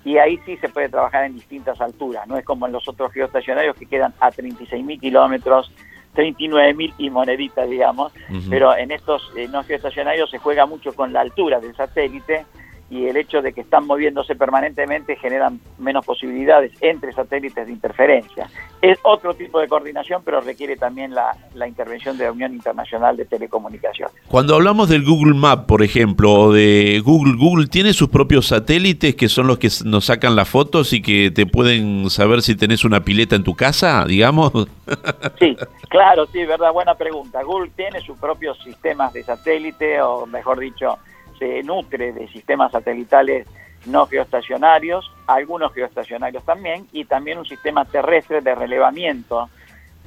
[SPEAKER 2] y ahí sí se puede trabajar en distintas alturas, no es como en los otros geoestacionarios que quedan a 36.000 kilómetros, 39.000 y moneditas, digamos, pero en estos eh, no geoestacionarios se juega mucho con la altura del satélite y el hecho de que están moviéndose permanentemente generan menos posibilidades entre satélites de interferencia. Es otro tipo de coordinación, pero requiere también la, intervención de la Unión Internacional de Telecomunicaciones.
[SPEAKER 1] Cuando hablamos del Google Map, por ejemplo, o de Google, Google tiene sus propios satélites que son los que nos sacan las fotos y que te pueden saber si tenés una pileta en tu casa, digamos.
[SPEAKER 2] Sí, claro, sí, verdad, buena pregunta. Google tiene sus propios sistemas de satélite, o mejor dicho, se nutre de sistemas satelitales no geoestacionarios, algunos geoestacionarios también, y también un sistema terrestre de relevamiento,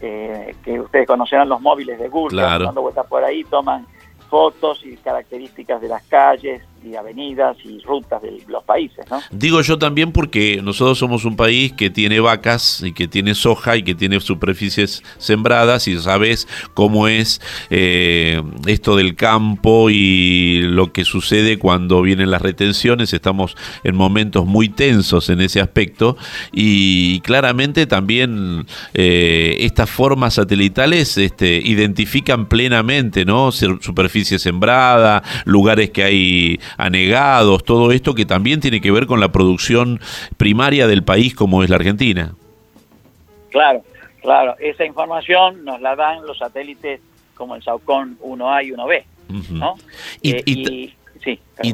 [SPEAKER 2] eh, que ustedes conocerán los móviles de Google,
[SPEAKER 1] claro.
[SPEAKER 2] dando vueltas por ahí, toman fotos y características de las calles y avenidas y rutas de los países. ¿no?
[SPEAKER 1] Digo yo también porque nosotros somos un país que tiene vacas y que tiene soja y que tiene superficies sembradas y sabes cómo es eh, esto del campo y lo que sucede cuando vienen las retenciones. Estamos en momentos muy tensos en ese aspecto y claramente también eh, estas formas satelitales este, identifican plenamente ¿no? superficie sembrada, lugares que hay anegados, todo esto que también tiene que ver con la producción primaria del país como es la Argentina.
[SPEAKER 2] Claro, claro, esa información nos la dan los satélites como el Saucon 1A y 1B, ¿no?
[SPEAKER 1] y, y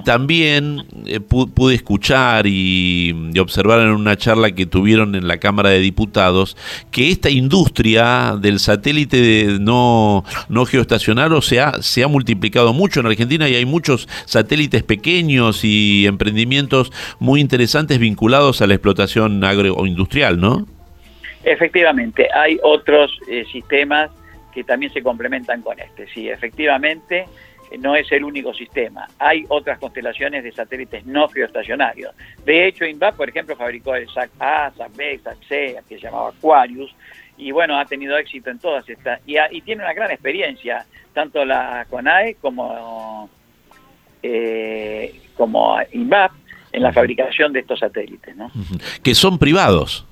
[SPEAKER 1] también eh, pude escuchar y, observar en una charla que tuvieron en la Cámara de Diputados que esta industria del satélite no, no geoestacionario se ha, se ha multiplicado mucho en Argentina y hay muchos satélites pequeños y emprendimientos muy interesantes vinculados a la explotación agroindustrial, ¿no?
[SPEAKER 2] Efectivamente, hay otros eh, sistemas que también se complementan con este. Sí, efectivamente no es el único sistema. Hay otras constelaciones de satélites no geoestacionarios. De hecho, INVAP, por ejemplo, fabricó el SAC-A, SAC-B, SAC-C, que se llamaba Aquarius, y bueno, ha tenido éxito en todas estas. Y, tiene una gran experiencia, tanto la CONAE como, eh, como INVAP, en la fabricación de estos satélites. ¿no?
[SPEAKER 1] Que son privados.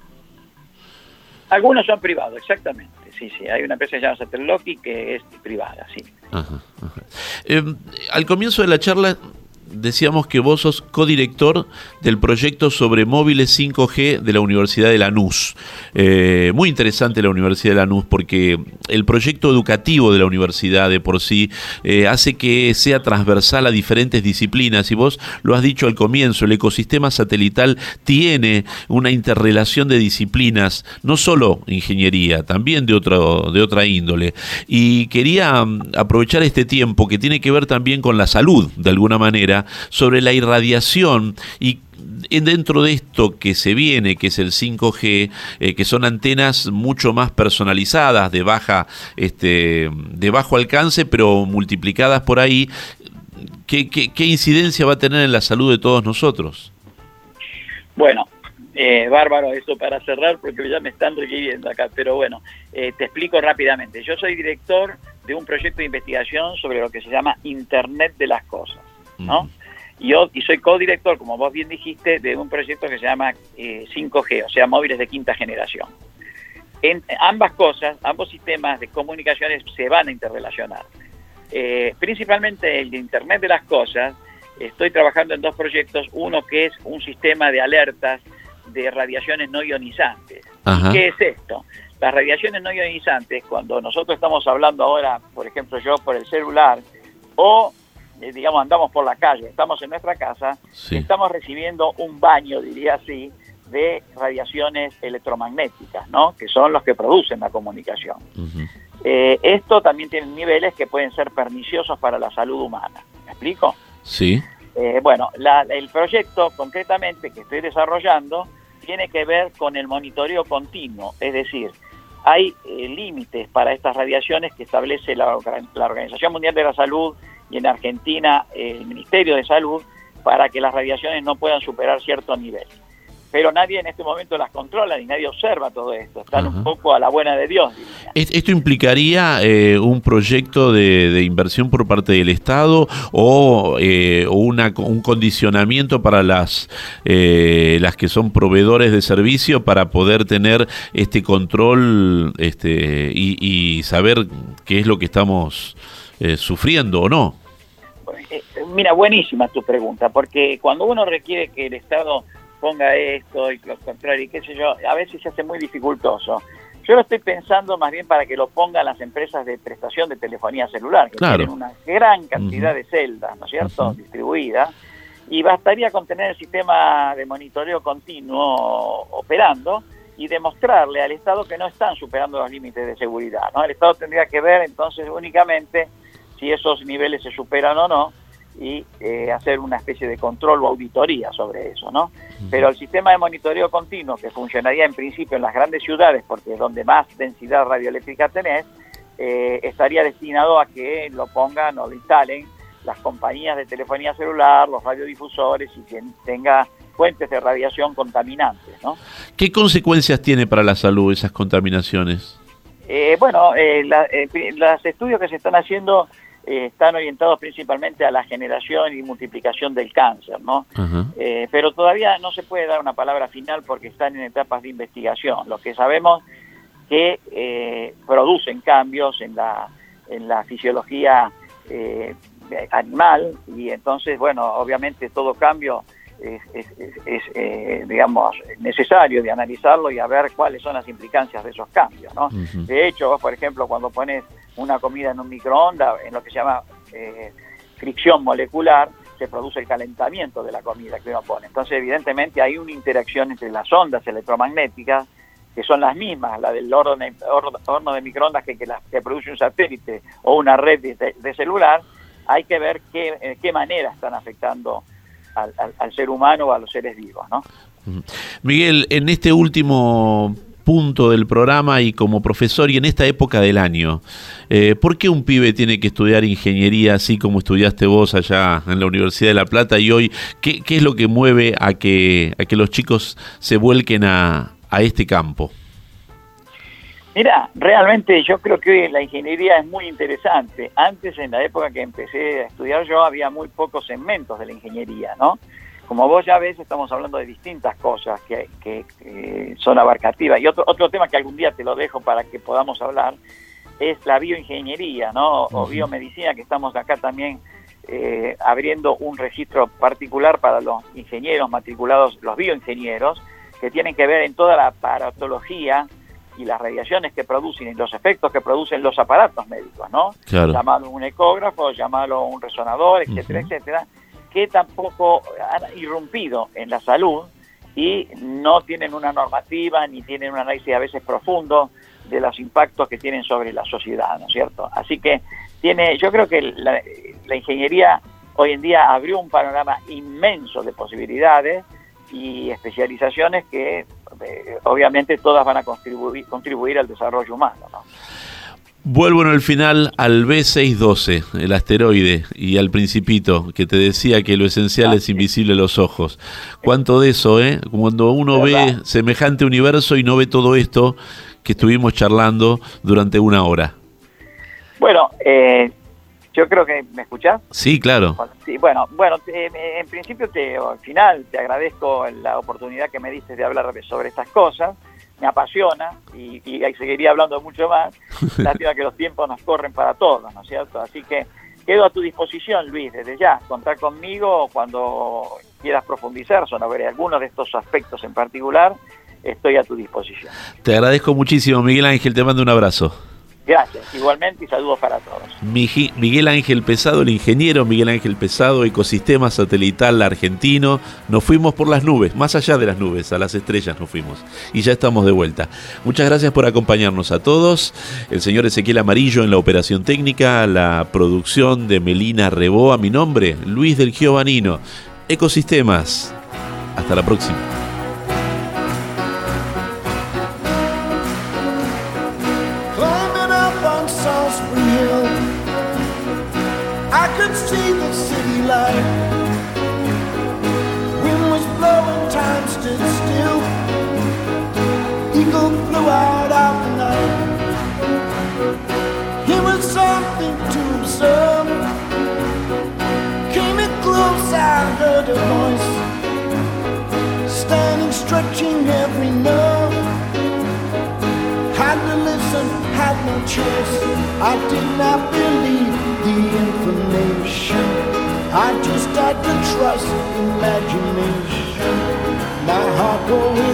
[SPEAKER 2] Algunos son privados, exactamente. Sí, sí. Hay una empresa llamada Satelloki que es privada, sí.
[SPEAKER 1] Eh, al comienzo de la charla decíamos que vos sos codirector del proyecto sobre móviles 5G de la Universidad de Lanús. Eh, muy interesante la Universidad de Lanús porque el proyecto educativo de la universidad de por sí eh, hace que sea transversal a diferentes disciplinas y vos lo has dicho al comienzo, el ecosistema satelital tiene una interrelación de disciplinas, no solo ingeniería, también de, otro, de otra índole. Y quería mm, aprovechar este tiempo que tiene que ver también con la salud, de alguna manera, sobre la irradiación y dentro de esto que se viene, que es el 5G, eh, que son antenas mucho más personalizadas, de baja, este, de bajo alcance, pero multiplicadas por ahí, ¿qué, qué, incidencia va a tener en la salud de todos nosotros?
[SPEAKER 2] Bueno, eh, bárbaro eso para cerrar porque ya me están requiriendo acá, pero bueno, eh, te explico rápidamente. Yo soy director de un proyecto de investigación sobre lo que se llama Internet de las Cosas. ¿No? Y yo y soy codirector, como vos bien dijiste, de un proyecto que se llama 5G, eh, o sea, móviles de quinta generación. En ambas cosas, ambos sistemas de comunicaciones se van a interrelacionar. Eh, principalmente el de Internet de las Cosas, estoy trabajando en dos proyectos, uno que es un sistema de alertas de radiaciones no ionizantes. ¿Qué es esto? Las radiaciones no ionizantes, cuando nosotros estamos hablando ahora, por ejemplo yo por el celular, o eh, digamos, andamos por la calle, estamos en nuestra casa, estamos recibiendo un baño, diría así, de radiaciones electromagnéticas, ¿no? Que son los que producen la comunicación. Eh, esto también tiene niveles que pueden ser perniciosos para la salud humana. ¿Me explico?
[SPEAKER 1] Sí.
[SPEAKER 2] Eh, bueno, el proyecto concretamente que estoy desarrollando tiene que ver con el monitoreo continuo, es decir, hay límites para estas radiaciones que establece la, la Organización Mundial de la Salud y en Argentina el Ministerio de Salud para que las radiaciones no puedan superar cierto nivel. Pero nadie en este momento las controla ni nadie observa todo esto. Están un poco a la buena de Dios.
[SPEAKER 1] ¿Esto implicaría eh, un proyecto de, inversión por parte del Estado o, eh, una, un condicionamiento para las, eh, las que son proveedores de servicio para poder tener este control este, y, y saber qué es lo que estamos sufriendo o no?
[SPEAKER 2] eh, mira, buenísima tu pregunta, porque cuando uno requiere que el Estado ponga esto y lo contrario y qué sé yo, a veces se hace muy dificultoso. Yo lo estoy pensando más bien para que lo pongan las empresas de prestación de telefonía celular, que tienen una gran cantidad de celdas, ¿no es cierto?, distribuidas, y bastaría con tener el sistema de monitoreo continuo operando y demostrarle al Estado que no están superando los límites de seguridad. ¿no? El Estado tendría que ver entonces únicamente si esos niveles se superan o no y eh, hacer una especie de control o auditoría sobre eso, ¿no? Pero el sistema de monitoreo continuo que funcionaría en principio en las grandes ciudades, porque es donde más densidad radioeléctrica tenés, eh, estaría destinado a que lo pongan o lo instalen las compañías de telefonía celular, los radiodifusores y quien tenga fuentes de radiación contaminantes, ¿no?
[SPEAKER 1] ¿Qué consecuencias tiene para la salud esas contaminaciones?
[SPEAKER 2] Eh, bueno, los estudios que se están haciendo eh, están orientados principalmente a la generación y multiplicación del cáncer, ¿no? Eh, pero todavía no se puede dar una palabra final porque están en etapas de investigación. Lo que sabemos que eh, producen cambios en la, en la fisiología animal y entonces, bueno, obviamente todo cambio es, eh, digamos, necesario de analizarlo y a ver cuáles son las implicancias de esos cambios. ¿no? De hecho, vos, por ejemplo, cuando pones una comida en un microondas, en lo que se llama eh, fricción molecular, se produce el calentamiento de la comida que uno pone. Entonces, evidentemente, hay una interacción entre las ondas electromagnéticas, que son las mismas, la del horno de, horno de microondas que, que, la, que produce un satélite o una red de, celular, hay que ver qué, de qué manera están afectando al, ser humano o a los seres vivos. ¿no?
[SPEAKER 1] Miguel, en este último punto del programa y como profesor y en esta época del año, eh, ¿por qué un pibe tiene que estudiar ingeniería así como estudiaste vos allá en la Universidad de La Plata y hoy qué, qué es lo que mueve a que, a que los chicos se vuelquen a, a este campo?
[SPEAKER 2] Mira, realmente yo creo que la ingeniería es muy interesante. Antes, en la época que empecé a estudiar yo, había muy pocos segmentos de la ingeniería, ¿no? Como vos ya ves, estamos hablando de distintas cosas que, son abarcativas. Y otro, otro tema que algún día te lo dejo para que podamos hablar es la bioingeniería, ¿no? O biomedicina, que estamos acá también eh, abriendo un registro particular para los ingenieros matriculados, los bioingenieros, que tienen que ver en toda la paratología y las radiaciones que producen y los efectos que producen los aparatos médicos, ¿no? Claro. un ecógrafo, llamarlo un resonador, etcétera, etcétera, que tampoco han irrumpido en la salud y no tienen una normativa ni tienen un análisis a veces profundo de los impactos que tienen sobre la sociedad, ¿no es cierto? Así que tiene, yo creo que la, la ingeniería hoy en día abrió un panorama inmenso de posibilidades y especializaciones que eh, obviamente todas van a contribuir, contribuir al desarrollo humano.
[SPEAKER 1] Vuelvo en el final al B612, el asteroide, y al principito, que te decía que lo esencial ah, es invisible a los ojos. ¿Cuánto de eso, eh? Cuando uno ve semejante universo y no ve todo esto que estuvimos charlando durante una hora.
[SPEAKER 2] Bueno, eh, yo creo que, ¿me escuchás?
[SPEAKER 1] Sí, claro.
[SPEAKER 2] Sí, bueno, bueno, en principio, te, al final, te agradezco la oportunidad que me diste de hablar sobre estas cosas. Me apasiona y, y seguiría hablando mucho más. Lástima que los tiempos nos corren para todos, ¿no es cierto? Así que quedo a tu disposición, Luis, desde ya. Contar conmigo cuando quieras profundizar sobre algunos de estos aspectos en particular. Estoy a tu disposición.
[SPEAKER 1] Te agradezco muchísimo, Miguel Ángel. Te mando un abrazo.
[SPEAKER 2] Gracias, igualmente y saludos para todos.
[SPEAKER 1] Miguel Ángel Pesado, el ingeniero Miguel Ángel Pesado, ecosistema satelital argentino. Nos fuimos por las nubes, más allá de las nubes, a las estrellas nos fuimos. Y ya estamos de vuelta. Muchas gracias por acompañarnos a todos. El señor Ezequiel Amarillo en la operación técnica, la producción de Melina Reboa. Mi nombre, Luis del Giovanino. Ecosistemas. Hasta la próxima. Stretching every nerve. Had to listen, had no choice. I did not believe the information.
[SPEAKER 5] start to trust imagination. My heart going.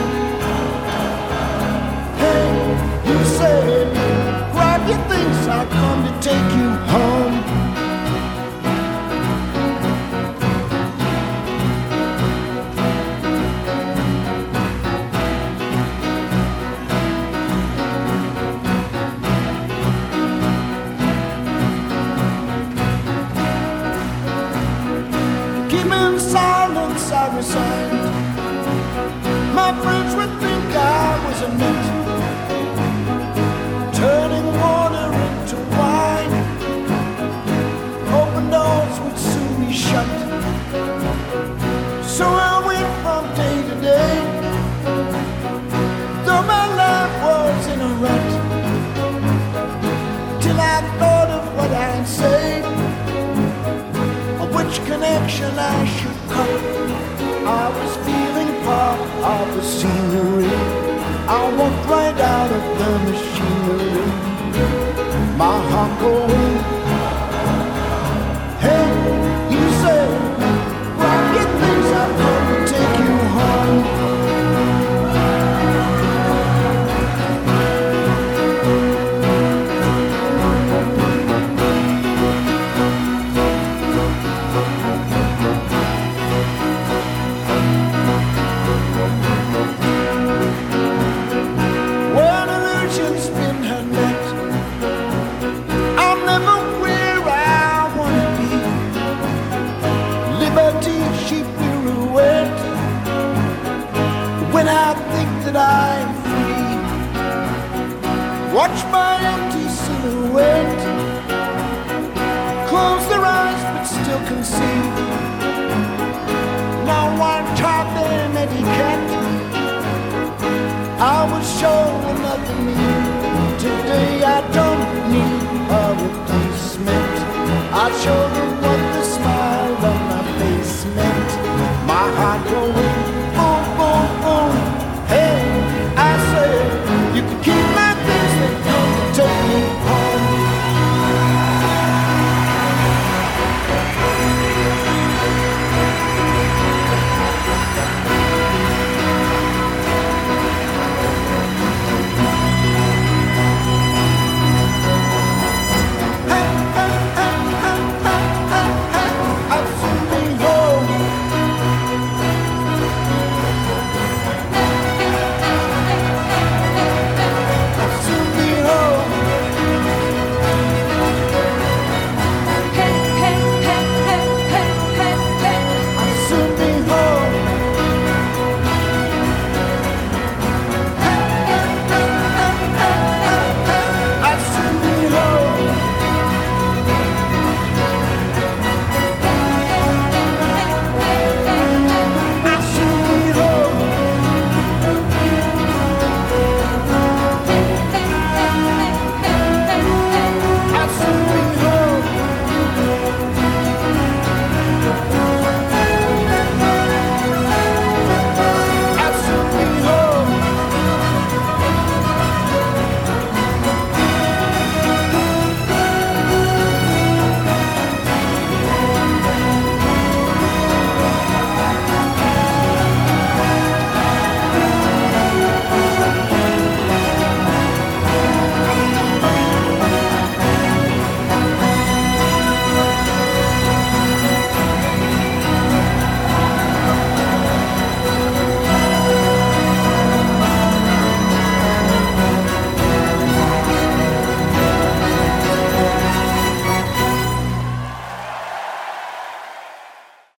[SPEAKER 5] shoulder.